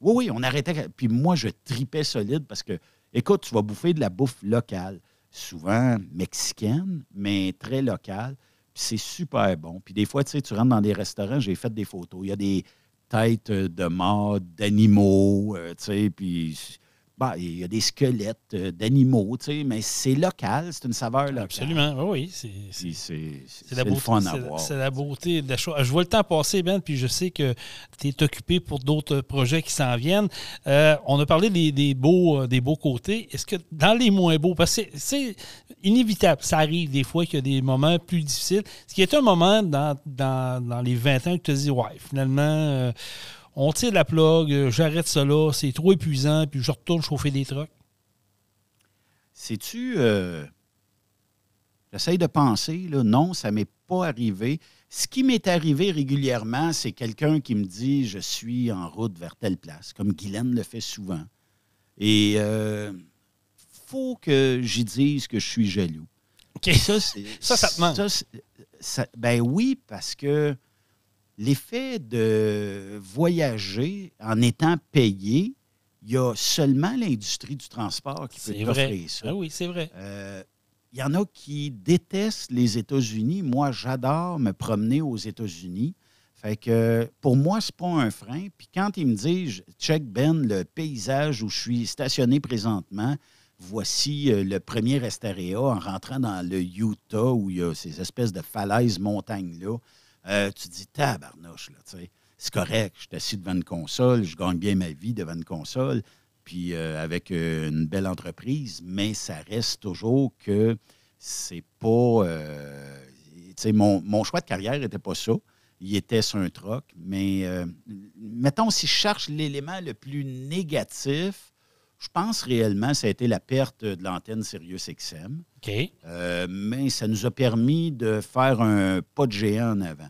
Oui, oui, on arrêtait. Puis moi, je tripais solide parce que, écoute, tu vas bouffer de la bouffe locale, souvent mexicaine, mais très locale. C'est super bon. Puis des fois, tu sais, tu rentres dans des restaurants, j'ai fait des photos. Il y a des têtes de mort, d'animaux, euh, tu sais, puis bah, il y a des squelettes euh, d'animaux, tu sais, mais c'est local, c'est une saveur locale. Absolument, oui, oui. c'est- la, beauté, fun à la beauté de la chose. Je vois le temps passer, Ben, puis je sais que tu es occupé pour d'autres projets qui s'en viennent. Euh, on a parlé des, des beaux, euh, des beaux côtés. Est-ce que dans les moins beaux, parce que c'est- c'est inévitable, ça arrive des fois qu'il y a des moments plus difficiles. Ce qui est un moment dans, dans, dans les 20 ans que tu te dis, ouais, finalement, euh, on tire la plug, euh, j'arrête ça là, c'est trop épuisant, puis je retourne chauffer des trucks. Sais-tu, euh, j'essaye de penser, là, non, ça m'est pas arrivé. Ce qui m'est arrivé régulièrement, c'est quelqu'un qui me dit je suis en route vers telle place, comme Guylaine le fait souvent. Et euh, faut que j'y dise que je suis jaloux. Ça, Ça, ça te manque. ça- ben oui, parce que l'effet de voyager en étant payé, il y a seulement l'industrie du transport qui peut t'offrir ça. Ah oui, c'est vrai. Euh, Il y en a qui détestent les États-Unis. Moi, j'adore me promener aux États-Unis. Fait que pour moi, c'est pas un frein. Puis quand ils me disent check Ben, le paysage où je suis stationné présentement, voici euh, le premier Estaria en rentrant dans le Utah où il y a ces espèces de falaises montagnes-là. Euh, tu te dis tabarnouche, là, tu sais. C'est correct, je suis assis devant une console, je gagne bien ma vie devant une console puis euh, avec euh, une belle entreprise, mais ça reste toujours que c'est pas. tu sais, mon, mon choix de carrière n'était pas ça. Il était sur un troc, mais mettons, si je cherche l'élément le plus négatif, je pense réellement ça a été la perte de l'antenne Sirius XM. OK. Euh, mais ça nous a permis de faire un pas de géant en avant.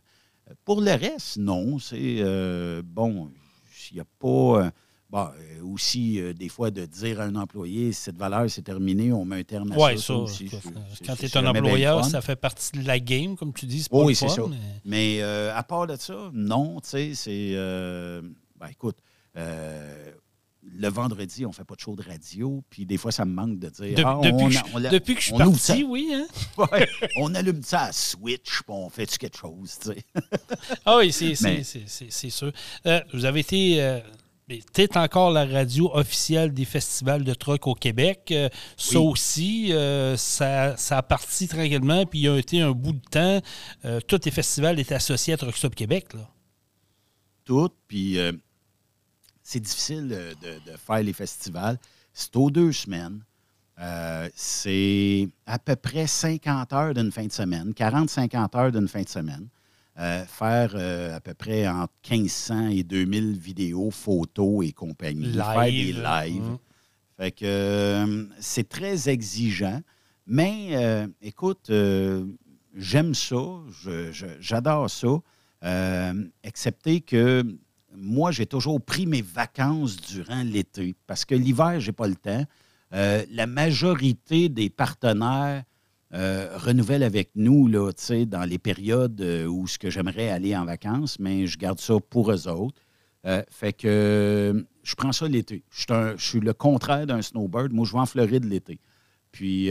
Pour le reste, non. C'est euh, bon, il n'y a pas. euh, bon, euh, aussi, euh, des fois, de dire à un employé cette valeur, c'est terminé, on met un terme à Oui, ça. ça. aussi, quand tu es un employeur, ça fait partie de la game, comme tu dis. Pas Oui, c'est ça. mais- Mais euh, à part de ça, non, tu sais, c'est. euh, ben, écoute, le vendredi, on ne fait pas de show de radio, puis des fois, ça me manque de dire. De- ah, depuis, on que je, depuis que je suis ça. parti, oui. Hein? Ouais, on allume ça à Switch, puis on fait-tu quelque chose, tu sais? Ah oui, c'est sûr. Euh, vous avez été. euh, peut-être encore la radio officielle des festivals de truck au Québec. Euh, ça aussi, euh, ça, ça a parti tranquillement, puis il y a été un bout de temps. tous les festivals étaient associés à Truck Stop Québec. Là. tout. Puis c'est difficile de, de- de faire les festivals. C'est aux deux semaines. Euh, c'est à peu près 50 heures d'une fin de semaine, 40-50 heures d'une fin de semaine. Euh, faire euh, à peu près entre 1500 et 2000 vidéos, photos et compagnie. Faire des Live. lives. Mhm. Fait que c'est très exigeant. Mais écoute, j'aime ça, j'adore ça, excepté que moi, j'ai toujours pris mes vacances durant l'été parce que l'hiver, j'ai pas le temps. Euh, la majorité des partenaires euh, renouvellent avec nous là, dans les périodes euh, où ce que j'aimerais aller en vacances, mais je garde ça pour eux autres. Fait que je prends ça l'été. Je suis je le contraire d'un snowbird. Moi, je vais en Floride l'été. Puis,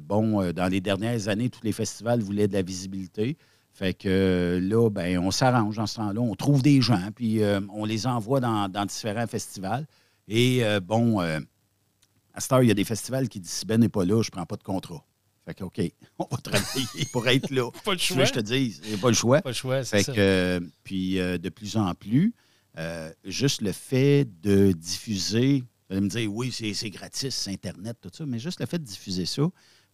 bon, dans les dernières années, tous les festivals voulaient de la visibilité. Fait que euh, là, ben, on s'arrange dans ce temps-là. On trouve des gens, puis euh, on les envoie dans, dans différents festivals. Et euh, bon, euh, à cette heure, il y a des festivals qui disent si Ben n'est pas là, je prends pas de contrat. Fait que, OK, on va travailler pour être là. Pas le choix. que je te dise, il n'y a pas le choix. Pas le choix, c'est Fait ça. que, puis de plus en plus, juste le fait de diffuser, vous allez me dire, oui, c'est c'est gratis, c'est Internet, tout ça, mais juste le fait de diffuser ça,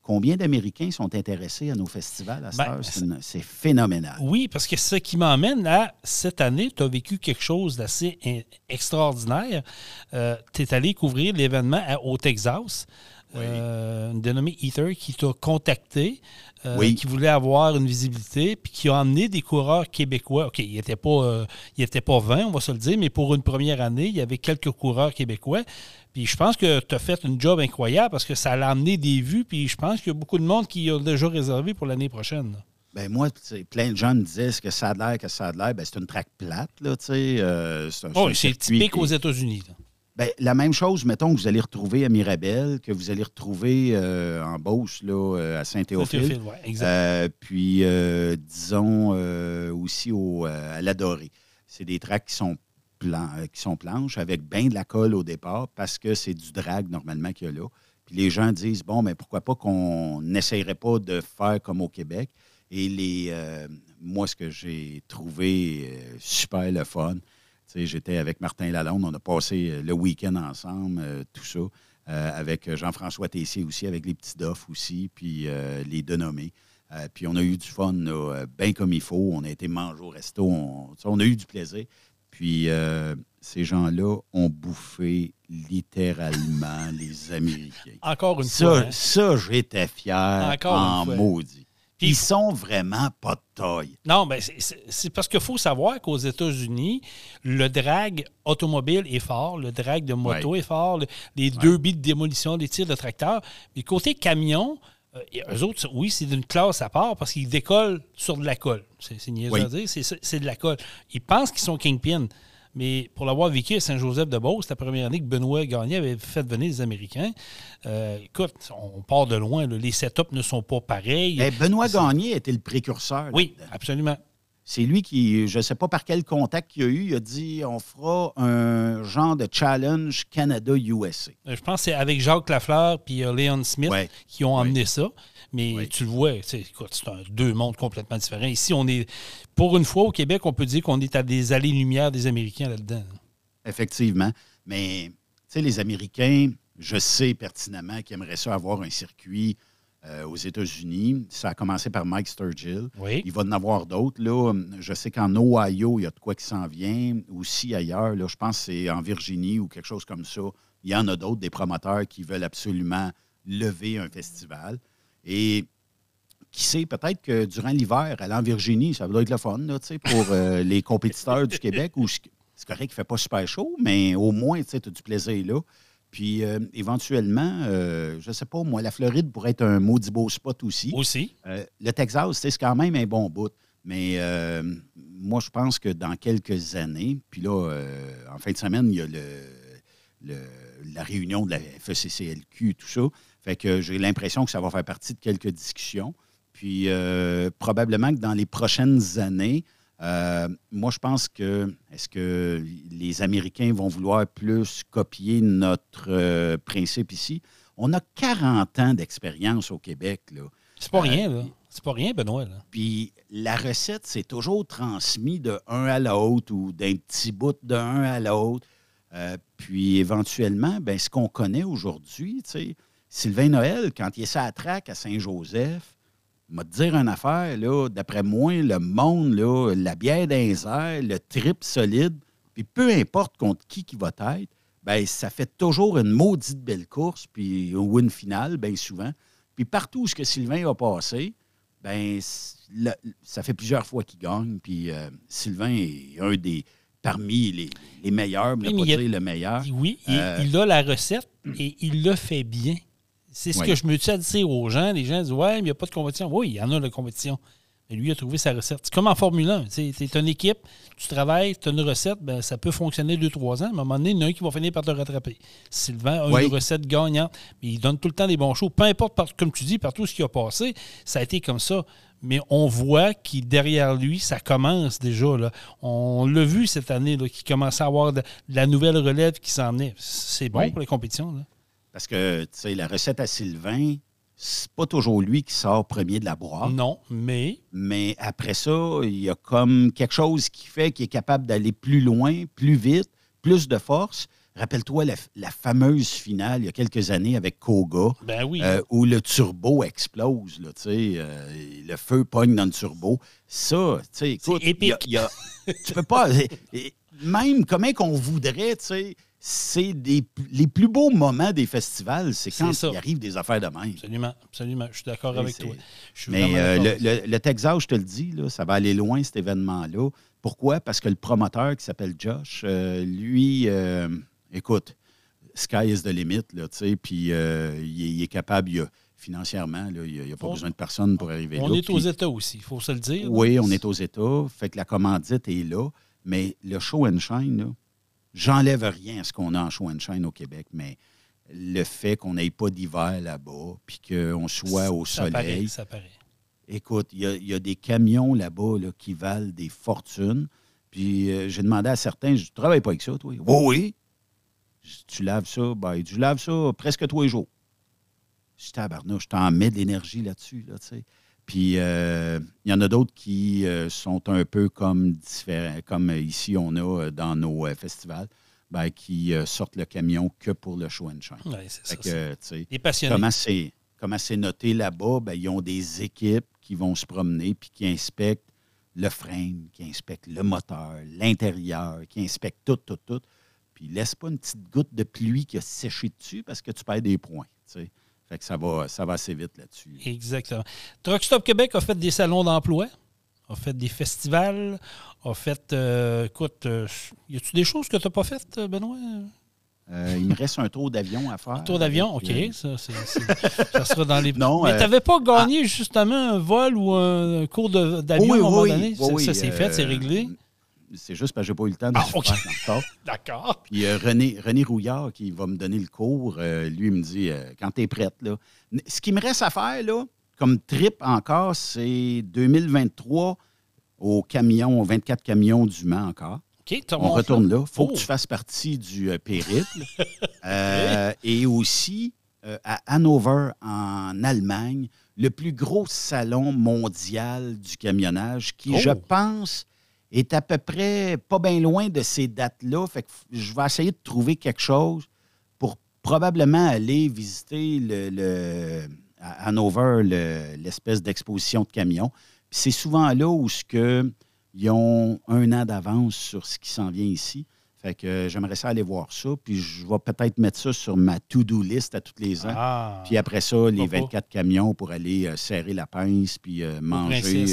combien d'Américains sont intéressés à nos festivals à Ben? C'est phénoménal. Oui, parce que ce qui m'emmène à cette année, tu as vécu quelque chose d'assez in- extraordinaire. tu es allé couvrir l'événement à- au Texas. Oui. Euh, une dénommée Ether qui t'a contacté, euh, Oui. qui voulait avoir une visibilité, puis qui a emmené des coureurs québécois. OK, il n'était pas, euh, il était pas 20, on va se le dire, mais pour une première année, il y avait quelques coureurs québécois. Puis je pense que tu as fait une job incroyable parce que ça a amené des vues, puis je pense qu'il y a beaucoup de monde qui a déjà réservé pour l'année prochaine. là. Ben moi, plein de gens me disaient ce que ça a de l'air, que ça a de l'air? Ben, c'est une track plate, là, tu sais. euh, c'est Oh, typique qui- aux États-Unis. Ben, la même chose, mettons, que vous allez retrouver à Mirabel, que vous allez retrouver euh, en Beauce, là, euh, à Saint-Théophile. Ouais. Euh, puis, disons, aussi au, à l'Adoré. C'est des tracks qui sont, euh, qui sont planches avec bien de la colle au départ parce que c'est du drag normalement qu'il y a là. Puis les gens disent, bon, mais pourquoi pas qu'on n'essayerait pas de faire comme au Québec? Et les, euh, moi, ce que j'ai trouvé euh, super le fun, j'étais avec Martin Lalonde, on a passé le week-end ensemble, tout ça, avec Jean-François Tessier aussi, avec les petits Doff aussi, puis les dénommés. Puis on a eu du fun, bien comme il faut. On a été manger au resto, on a eu du plaisir. Puis euh, ces gens-là ont bouffé littéralement les Américains. Encore une Ça, fois. hein? ça j'étais fier Encore une en fois. maudit. Puis- Ils sont vraiment pas de taille. Non, mais c'est- parce qu'il faut savoir qu'aux États-Unis, le drag automobile est fort, le drag de moto est fort, le- les deux billes de démolition, les tirs de tracteur. Mais côté camion, et eux autres, oui, c'est d'une classe à part parce qu'ils décollent sur de la colle. C'est niaiseux Oui. à dire, c'est de la colle. Ils pensent qu'ils sont kingpin. Mais pour l'avoir vécu à Saint-Joseph-de-Beauce, la première année que Benoît Gagné avait fait venir les Américains, euh, écoute, on part de loin. là. Les setups ne sont pas pareils. Mais Benoît Gagné était le précurseur. oui, absolument. C'est lui qui, je ne sais pas par quel contact qu'il a eu, il a dit on fera un genre de challenge Canada-USA. Euh, Je pense que c'est avec Jacques Lafleur puis euh, Léon Smith Ouais. qui ont amené ça. Mais tu le vois, c'est deux mondes complètement différents. Ici, on est, pour une fois au Québec, on peut dire qu'on est à des allées-lumière des Américains là-dedans. Effectivement. Mais, tu sais, les Américains, je sais pertinemment qu'ils aimeraient ça avoir un circuit euh, aux États-Unis. Ça a commencé par Mike Sturgill. Oui. Il va en avoir d'autres. Là. Je sais qu'en Ohio, il y a de quoi qui s'en vient. Aussi ailleurs, là, je pense que c'est en Virginie ou quelque chose comme ça. Il y en a d'autres, des promoteurs qui veulent absolument lever un festival. Et qui sait, peut-être que durant l'hiver, aller en Virginie, ça doit être le fun là, pour euh, les compétiteurs du Québec. Où c'est c'est correct qu'il ne fait pas super chaud, mais au moins, tu as du plaisir là. Puis euh, éventuellement, euh, je ne sais pas, moi, la Floride pourrait être un maudit beau spot aussi. Aussi. Euh, le Texas, c'est quand même un bon bout. Mais moi, je pense que dans quelques années, puis là, en fin de semaine, il y a le, le- la réunion de la FECCLQ, tout ça. Fait que j'ai l'impression que ça va faire partie de quelques discussions. Puis probablement que dans les prochaines années, euh, moi, je pense que est-ce que les Américains vont vouloir plus copier notre euh, principe ici? On a 40 ans d'expérience au Québec. C'est pas Euh, rien, là. C'est pas rien, Benoît. Là. Puis la recette, c'est toujours transmis de un à l'autre ou d'un petit bout d'un à l'autre. Puis éventuellement, ben, ce qu'on connaît aujourd'hui, Sylvain Noël, quand il est à la traque à Saint-Joseph, m'a dire une affaire, là, d'après moi, le monde, là, la bière airs, le trip solide, puis peu importe contre qui qui va être, ben, ça fait toujours une maudite belle course, puis un win final, bien souvent. Puis partout où ce que Sylvain a passé, ben ça fait plusieurs fois qu'il gagne. Puis euh, Sylvain est un des parmi les, les meilleurs, mais Oui, pas a- dire le meilleur. Oui, il, Euh, il a la recette et il le fait bien. C'est ce Oui. que je me suis à dire aux gens. Les gens disent Ouais, mais il n'y a pas de compétition. Oui, il y en a de compétition. Mais lui, il a trouvé sa recette. C'est comme en Formule 1. Tu es une équipe, tu travailles, tu as une recette, ben, ça peut fonctionner deux, trois ans. Mais à un moment donné, il y en a un qui va finir par te rattraper. Sylvain a Oui. une recette gagnante, mais il donne tout le temps des bons shows. Peu importe, par- comme tu dis, partout ce qui a passé, ça a été comme ça. Mais on voit qu'il derrière lui, ça commence déjà. Là. On l'a vu cette année, qu'il commençait à avoir de, de la nouvelle relève qui s'en venait. C'est bon Oui. pour les compétitions. Là. Parce que, tu sais, la recette à Sylvain, c'est pas toujours lui qui sort premier de la broie. Non, mais Mais après ça, il y a comme quelque chose qui fait qu'il est capable d'aller plus loin, plus vite, plus de force. Rappelle-toi la, la fameuse finale il y a quelques années avec Koga. ben oui. Euh, où le turbo explose, là, tu sais, euh, le feu pogne dans le turbo. Ça, tu sais, écoute, C'est épique. il y a- y a- tu peux pas... même comment qu'on voudrait, tu sais, c'est des, les plus beaux moments des festivals, c'est quand ça. il arrive des affaires de même. absolument, absolument. Je suis d'accord avec toi. Je suis Mais euh, le, le- le Texas, je te le dis, là, ça va aller loin, cet événement-là. Pourquoi? Parce que le promoteur qui s'appelle Josh, euh, lui, euh, écoute, sky is the limit, là, tu sais, puis il, est- il est capable, il a, financièrement, là, il n'y a, pas On- besoin de personne pour arriver On là. est Puis- aux États aussi, il faut se le dire. Oui, on est aux États. Fait que la commandite est là. Mais le show and shine, là, j'enlève rien à ce qu'on a en show and shine au Québec, mais le fait qu'on n'ait pas d'hiver là-bas, puis qu'on soit au Ça paraît, soleil. ça paraît. Écoute, il y a, il y a des camions là-bas là, qui valent des fortunes. Puis euh, j'ai demandé à certains, je travaille pas avec ça, toi. Oui, oui. Dis, tu laves ça? Ben, tu laves ça presque tous les jours. Je dis, tabarnouche, je t'en mets de l'énergie là-dessus, là, tu sais. Puis euh, il y en a d'autres qui euh, sont un peu comme différents, comme ici on a euh, dans nos festivals, ben, qui sortent le camion que pour le show and shine. Oui, c'est ça. Que, Des passionnés. Comment c'est, comment c'est noté là-bas? Ben, ils ont des équipes qui vont se promener puis qui inspectent le frame, qui inspectent le moteur, l'intérieur, qui inspectent tout, tout, tout. Puis laisse pas une petite goutte de pluie qui a séché dessus parce que tu perds des points. Fait que ça va, ça va assez vite là-dessus. Exactement. Truck Stop Québec a fait des salons d'emploi, a fait des festivals, a fait. euh, écoute, euh, y a-tu des choses que tu n'as pas faites, Benoît? Euh, il me reste un tour d'avion à faire. Un tour d'avion, OK. Ça, ça sera dans les. Non, Mais tu n'avais pas gagné justement un vol ou un cours de- d'avion oui, à un moment oui, donné? oui, Ça- oui, ça, c'est fait, c'est euh, réglé. C'est juste parce que j'ai pas eu le temps de Ah, le faire encore. D'accord. Puis euh, René, René Rouillard, qui va me donner le cours, euh, lui, il me dit euh, quand tu es prête, là. Ce qui me reste à faire, là, comme trip encore, c'est 2023 au camion, aux 24 camions du Mans encore. OK, tu On retourne là. Il faut Oh. que tu fasses partie du euh, périple. Et aussi à Hanover, en Allemagne, le plus gros salon mondial du camionnage qui, Oh. je pense, est à peu près pas bien loin de ces dates-là. Fait que je vais essayer de trouver quelque chose pour probablement aller visiter le, le- à Hanover le- l'espèce d'exposition de camions. C'est souvent là où ce que ils ont un an d'avance sur ce qui s'en vient ici. Fait que euh, j'aimerais ça aller voir ça. Puis je vais peut-être mettre ça sur ma to-do list à tous les ans. Ah. Puis après ça, les Pourquoi pas? 24 camions pour aller euh, serrer la pince puis euh, manger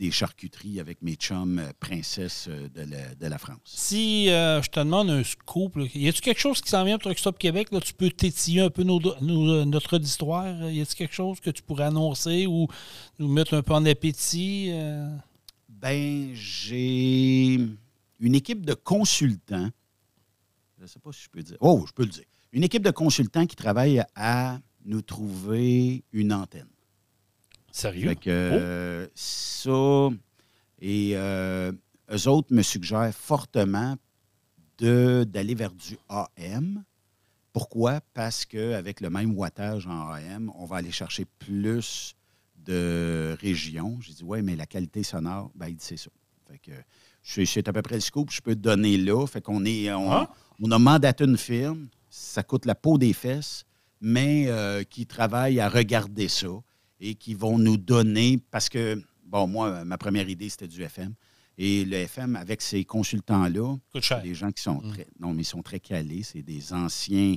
des charcuteries avec mes chums euh, princesses euh, de, la, de la France. Si euh, je te demande un scoop, là, y a-tu quelque chose qui s'en vient pour Truck Stop Québec? Là, tu peux tétiller un peu nos- nos- notre auditoire? Y a-tu quelque chose que tu pourrais annoncer ou nous mettre un peu en appétit? euh? Ben, j'ai une équipe de consultants. Je ne sais pas si je peux dire. Oh, je peux le dire. Une équipe de consultants qui travaille à nous trouver une antenne. Sérieux? Fait que euh, ça, et euh, eux autres me suggèrent fortement d'aller vers du AM. Pourquoi? Parce qu'avec le même wattage en AM, on va aller chercher plus de régions. J'ai dit, ouais, mais la qualité sonore, ben, il dit, c'est ça. Fait que c'est c'est à peu près le scoop que je peux te donner là. Fait qu'on est, on, Ah. on a mandaté une firme, ça coûte la peau des fesses, mais euh, qui travaille à regarder ça et qui vont nous donner, parce que, bon, moi, ma première idée, c'était du FM. Et le FM, avec ces consultants-là, des gens qui sont Mm. très. Non, mais ils sont très calés. C'est des anciens,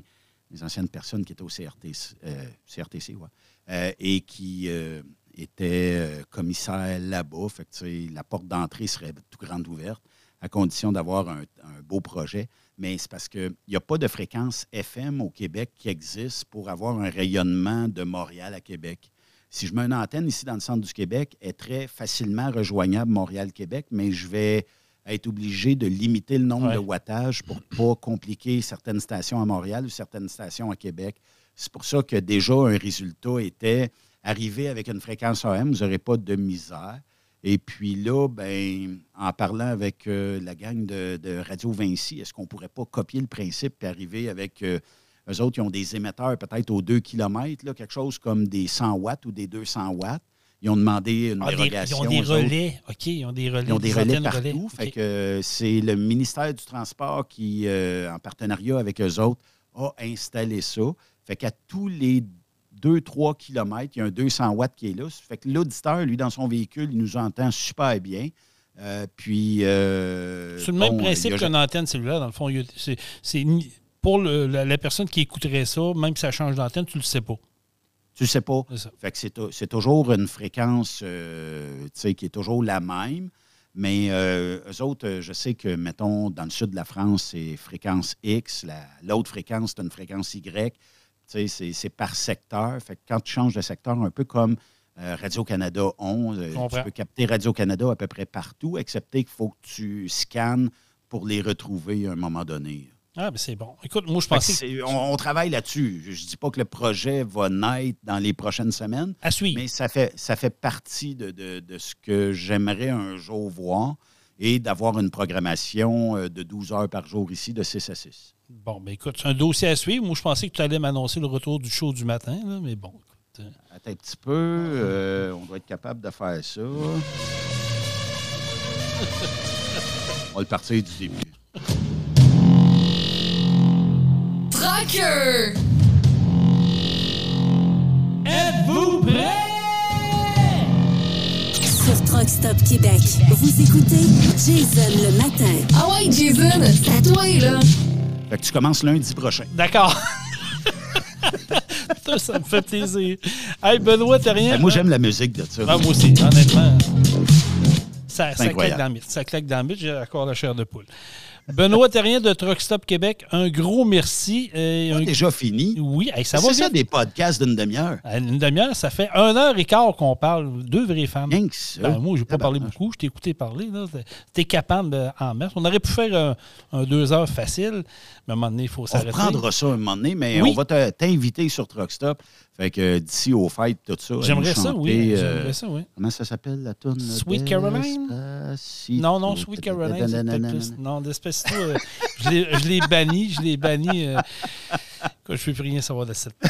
des anciennes personnes qui étaient au CRTC, euh, CRTC ouais, euh, et qui euh, étaient commissaires là-bas. Fait que, la porte d'entrée serait tout grande ouverte, à condition d'avoir un, un beau projet. Mais c'est parce qu'il n'y a pas de fréquence FM au Québec qui existe pour avoir un rayonnement de Montréal à Québec. Si je mets une antenne ici dans le centre du Québec, elle est très facilement rejoignable Montréal-Québec, mais je vais être obligé de limiter le nombre Ouais. de wattage pour ne pas compliquer certaines stations à Montréal ou certaines stations à Québec. C'est pour ça que déjà un résultat était arrivé avec une fréquence AM, vous n'aurez pas de misère. Et puis là, ben, en parlant avec euh, la gang de, de Radio Vinci, est-ce qu'on ne pourrait pas copier le principe et arriver avec euh, eux autres, ils ont des émetteurs peut-être aux 2 km, là, quelque chose comme des 100 watts ou des 200 watts. Ils ont demandé une Ah, des- ils ont des relais. OK, ils ont des relais. Ils ont des relais partout. Fait que euh, c'est le ministère du Transport qui, euh, en partenariat avec eux autres, a installé ça. Fait qu'à tous les 2-3 kilomètres, il y a un 200 watts qui est là. Fait que l'auditeur, lui, dans son véhicule, il nous entend super bien. Euh, puis. euh, C'est le même bon, principe a- qu'une antenne cellulaire, dans le fond. c'est- pour le- la, la personne qui écouterait ça, même si ça change d'antenne, tu le sais pas. Tu sais pas. C'est toujours une fréquence euh, qui est toujours la même. Mais euh, eux autres, euh, je sais que, mettons, dans le sud de la France, c'est fréquence X. La- l'autre fréquence, c'est une fréquence Y. C'est- par secteur. Fait que quand tu changes de secteur, un peu comme euh, Radio-Canada 11, euh, comprends. tu peux capter Radio-Canada à peu près partout, excepté qu'il faut que tu scannes pour les retrouver à un moment donné. Ah, ben c'est bon. Écoute, moi, je pensais que- c'est- on, on travaille là-dessus. Je ne dis pas que le projet va naître dans les prochaines semaines, à suivre. mais ça fait, ça fait partie de, de- de ce que j'aimerais un jour voir et d'avoir une programmation euh, de 12 heures par jour ici, de 6 à 6. Bon, ben écoute, c'est un dossier à suivre. Moi, je pensais que tu allais m'annoncer le retour du show du matin, là, mais bon. écoute, euh, Attends un petit peu, euh, on doit être capable de faire ça. on va le partir du début. Trucker! Êtes-vous prêts? Sur Truck Stop Québec, vous écoutez Jason le matin. Ah ouais, Jason, c'est à toi, là. Fait que tu commences lundi prochain. D'accord. Putain, ça me fait plaisir. Hey, Benoît, t'as rien? Ben, moi, j'aime la musique de ça. Ah, moi aussi, honnêtement. Ça, ça claque dans le mythe. Ça claque dans le mythe. J'ai encore la chair de poule. Benoît Terrien de Truck Stop Québec, un gros merci. et un- déjà fini. Oui, hey, ça va C'est ça des podcasts d'une demi-heure. À Une demi-heure, ça fait un heure et quart qu'on parle. Deux vraies femmes. Ben, moi, je n'ai pas parlé beaucoup. Je t'ai écouté parler. T'es capable d'en mettre. On aurait pu faire un, un deux heures facile, mais à un moment donné, il faut On s'arrêter. reprendra ça un moment donné, mais Oui. on va te- t'inviter sur Truckstop. Fait que euh, d'ici aux fêtes, tout ça. J'aimerais ça, oui. euh, J'aimerais ça, oui. Comment ça s'appelle la tourne? Sweet Caroline? Non, non, Sweet Caroline. Non, Despacito, euh, je l'ai- je l'ai banni, je l'ai banni. Je ne peux plus rien savoir de cette.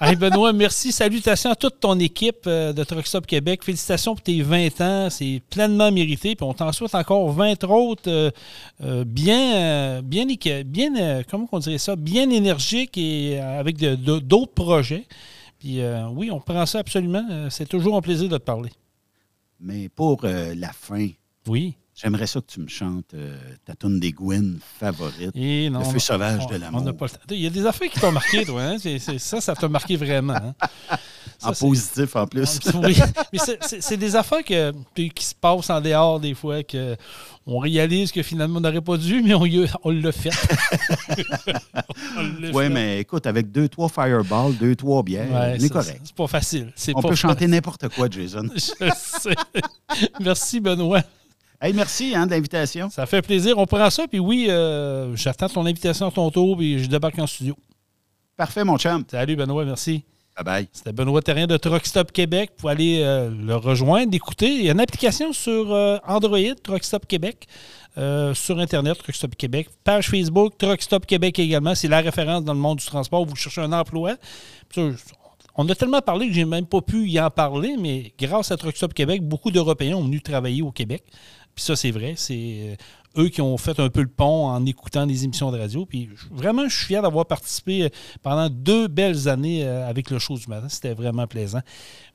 Hey, Benoît, merci. Salutations à toute ton équipe euh, de Truck Stop Québec. Félicitations pour tes 20 ans. C'est pleinement mérité. Puis on t'en souhaite encore 20 autres euh, euh, bien, bien, bien euh, comment on dirait ça, bien énergiques et avec de- de- d'autres projets. Puis oui, on prend ça absolument. C'est toujours un plaisir de te parler. Mais pour la fin, Oui. J'aimerais ça que tu me chantes euh, ta tourne des Gwyn favorite. Et non, Le on feu a- sauvage on- de l'amour. on. Il y a des affaires qui t'ont marqué, toi. Hein? Ça, ça t'a marqué vraiment. hein? Ça, en positif en plus. Oui, mais c'est- des affaires que, qui se passent en dehors des fois, que on réalise que finalement on n'aurait pas dû, mais on, on l'a fait. On Oui, mais écoute, avec deux, trois fireballs, deux, trois bières, Ouais, on est c'est- correct. C'est pas facile. On pas peut chanter n'importe quoi, Jason. Je sais. Merci, Benoît. Hey, merci hein, de l'invitation. Ça fait plaisir. On prend ça, puis oui, euh, j'attends ton invitation à ton tour, puis je débarque en studio. Parfait, mon chum. Salut, Benoît, merci. Bye bye. C'était Benoît Terrien de Truck Stop Québec. Vous pouvez aller euh, le rejoindre, l'écouter. Il y a une application sur euh, Android, Truck Stop Québec, euh, sur Internet, Truck Stop Québec. Page Facebook, Truck Stop Québec également. C'est la référence dans le monde du transport. Vous cherchez un emploi. On a tellement parlé que j'ai même pas pu y en parler, mais grâce à Truck Stop Québec, beaucoup d'Européens ont venu travailler au Québec. Puis ça, c'est vrai. C'est euh, eux qui ont fait un peu le pont en écoutant des émissions de radio. Puis vraiment, je suis fier d'avoir participé euh, pendant deux belles années euh, avec le show du matin. C'était vraiment plaisant.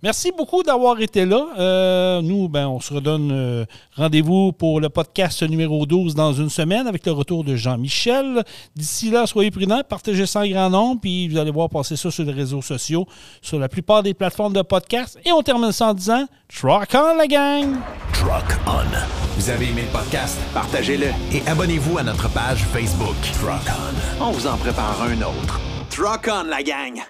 Merci beaucoup d'avoir été là. Euh, nous, ben, on se redonne euh, rendez-vous pour le podcast numéro 12 dans une semaine avec le retour de Jean-Michel. D'ici là, soyez prudents, partagez ça en grand nombre, puis vous allez voir passer ça sur les réseaux sociaux, sur la plupart des plateformes de podcast. Et on termine ça en disant Truck on la gang! Truck On. Vous avez aimé le podcast? Partagez-le. Et abonnez-vous à notre page Facebook. Truck On. On vous en prépare un autre. Truck on, la gang!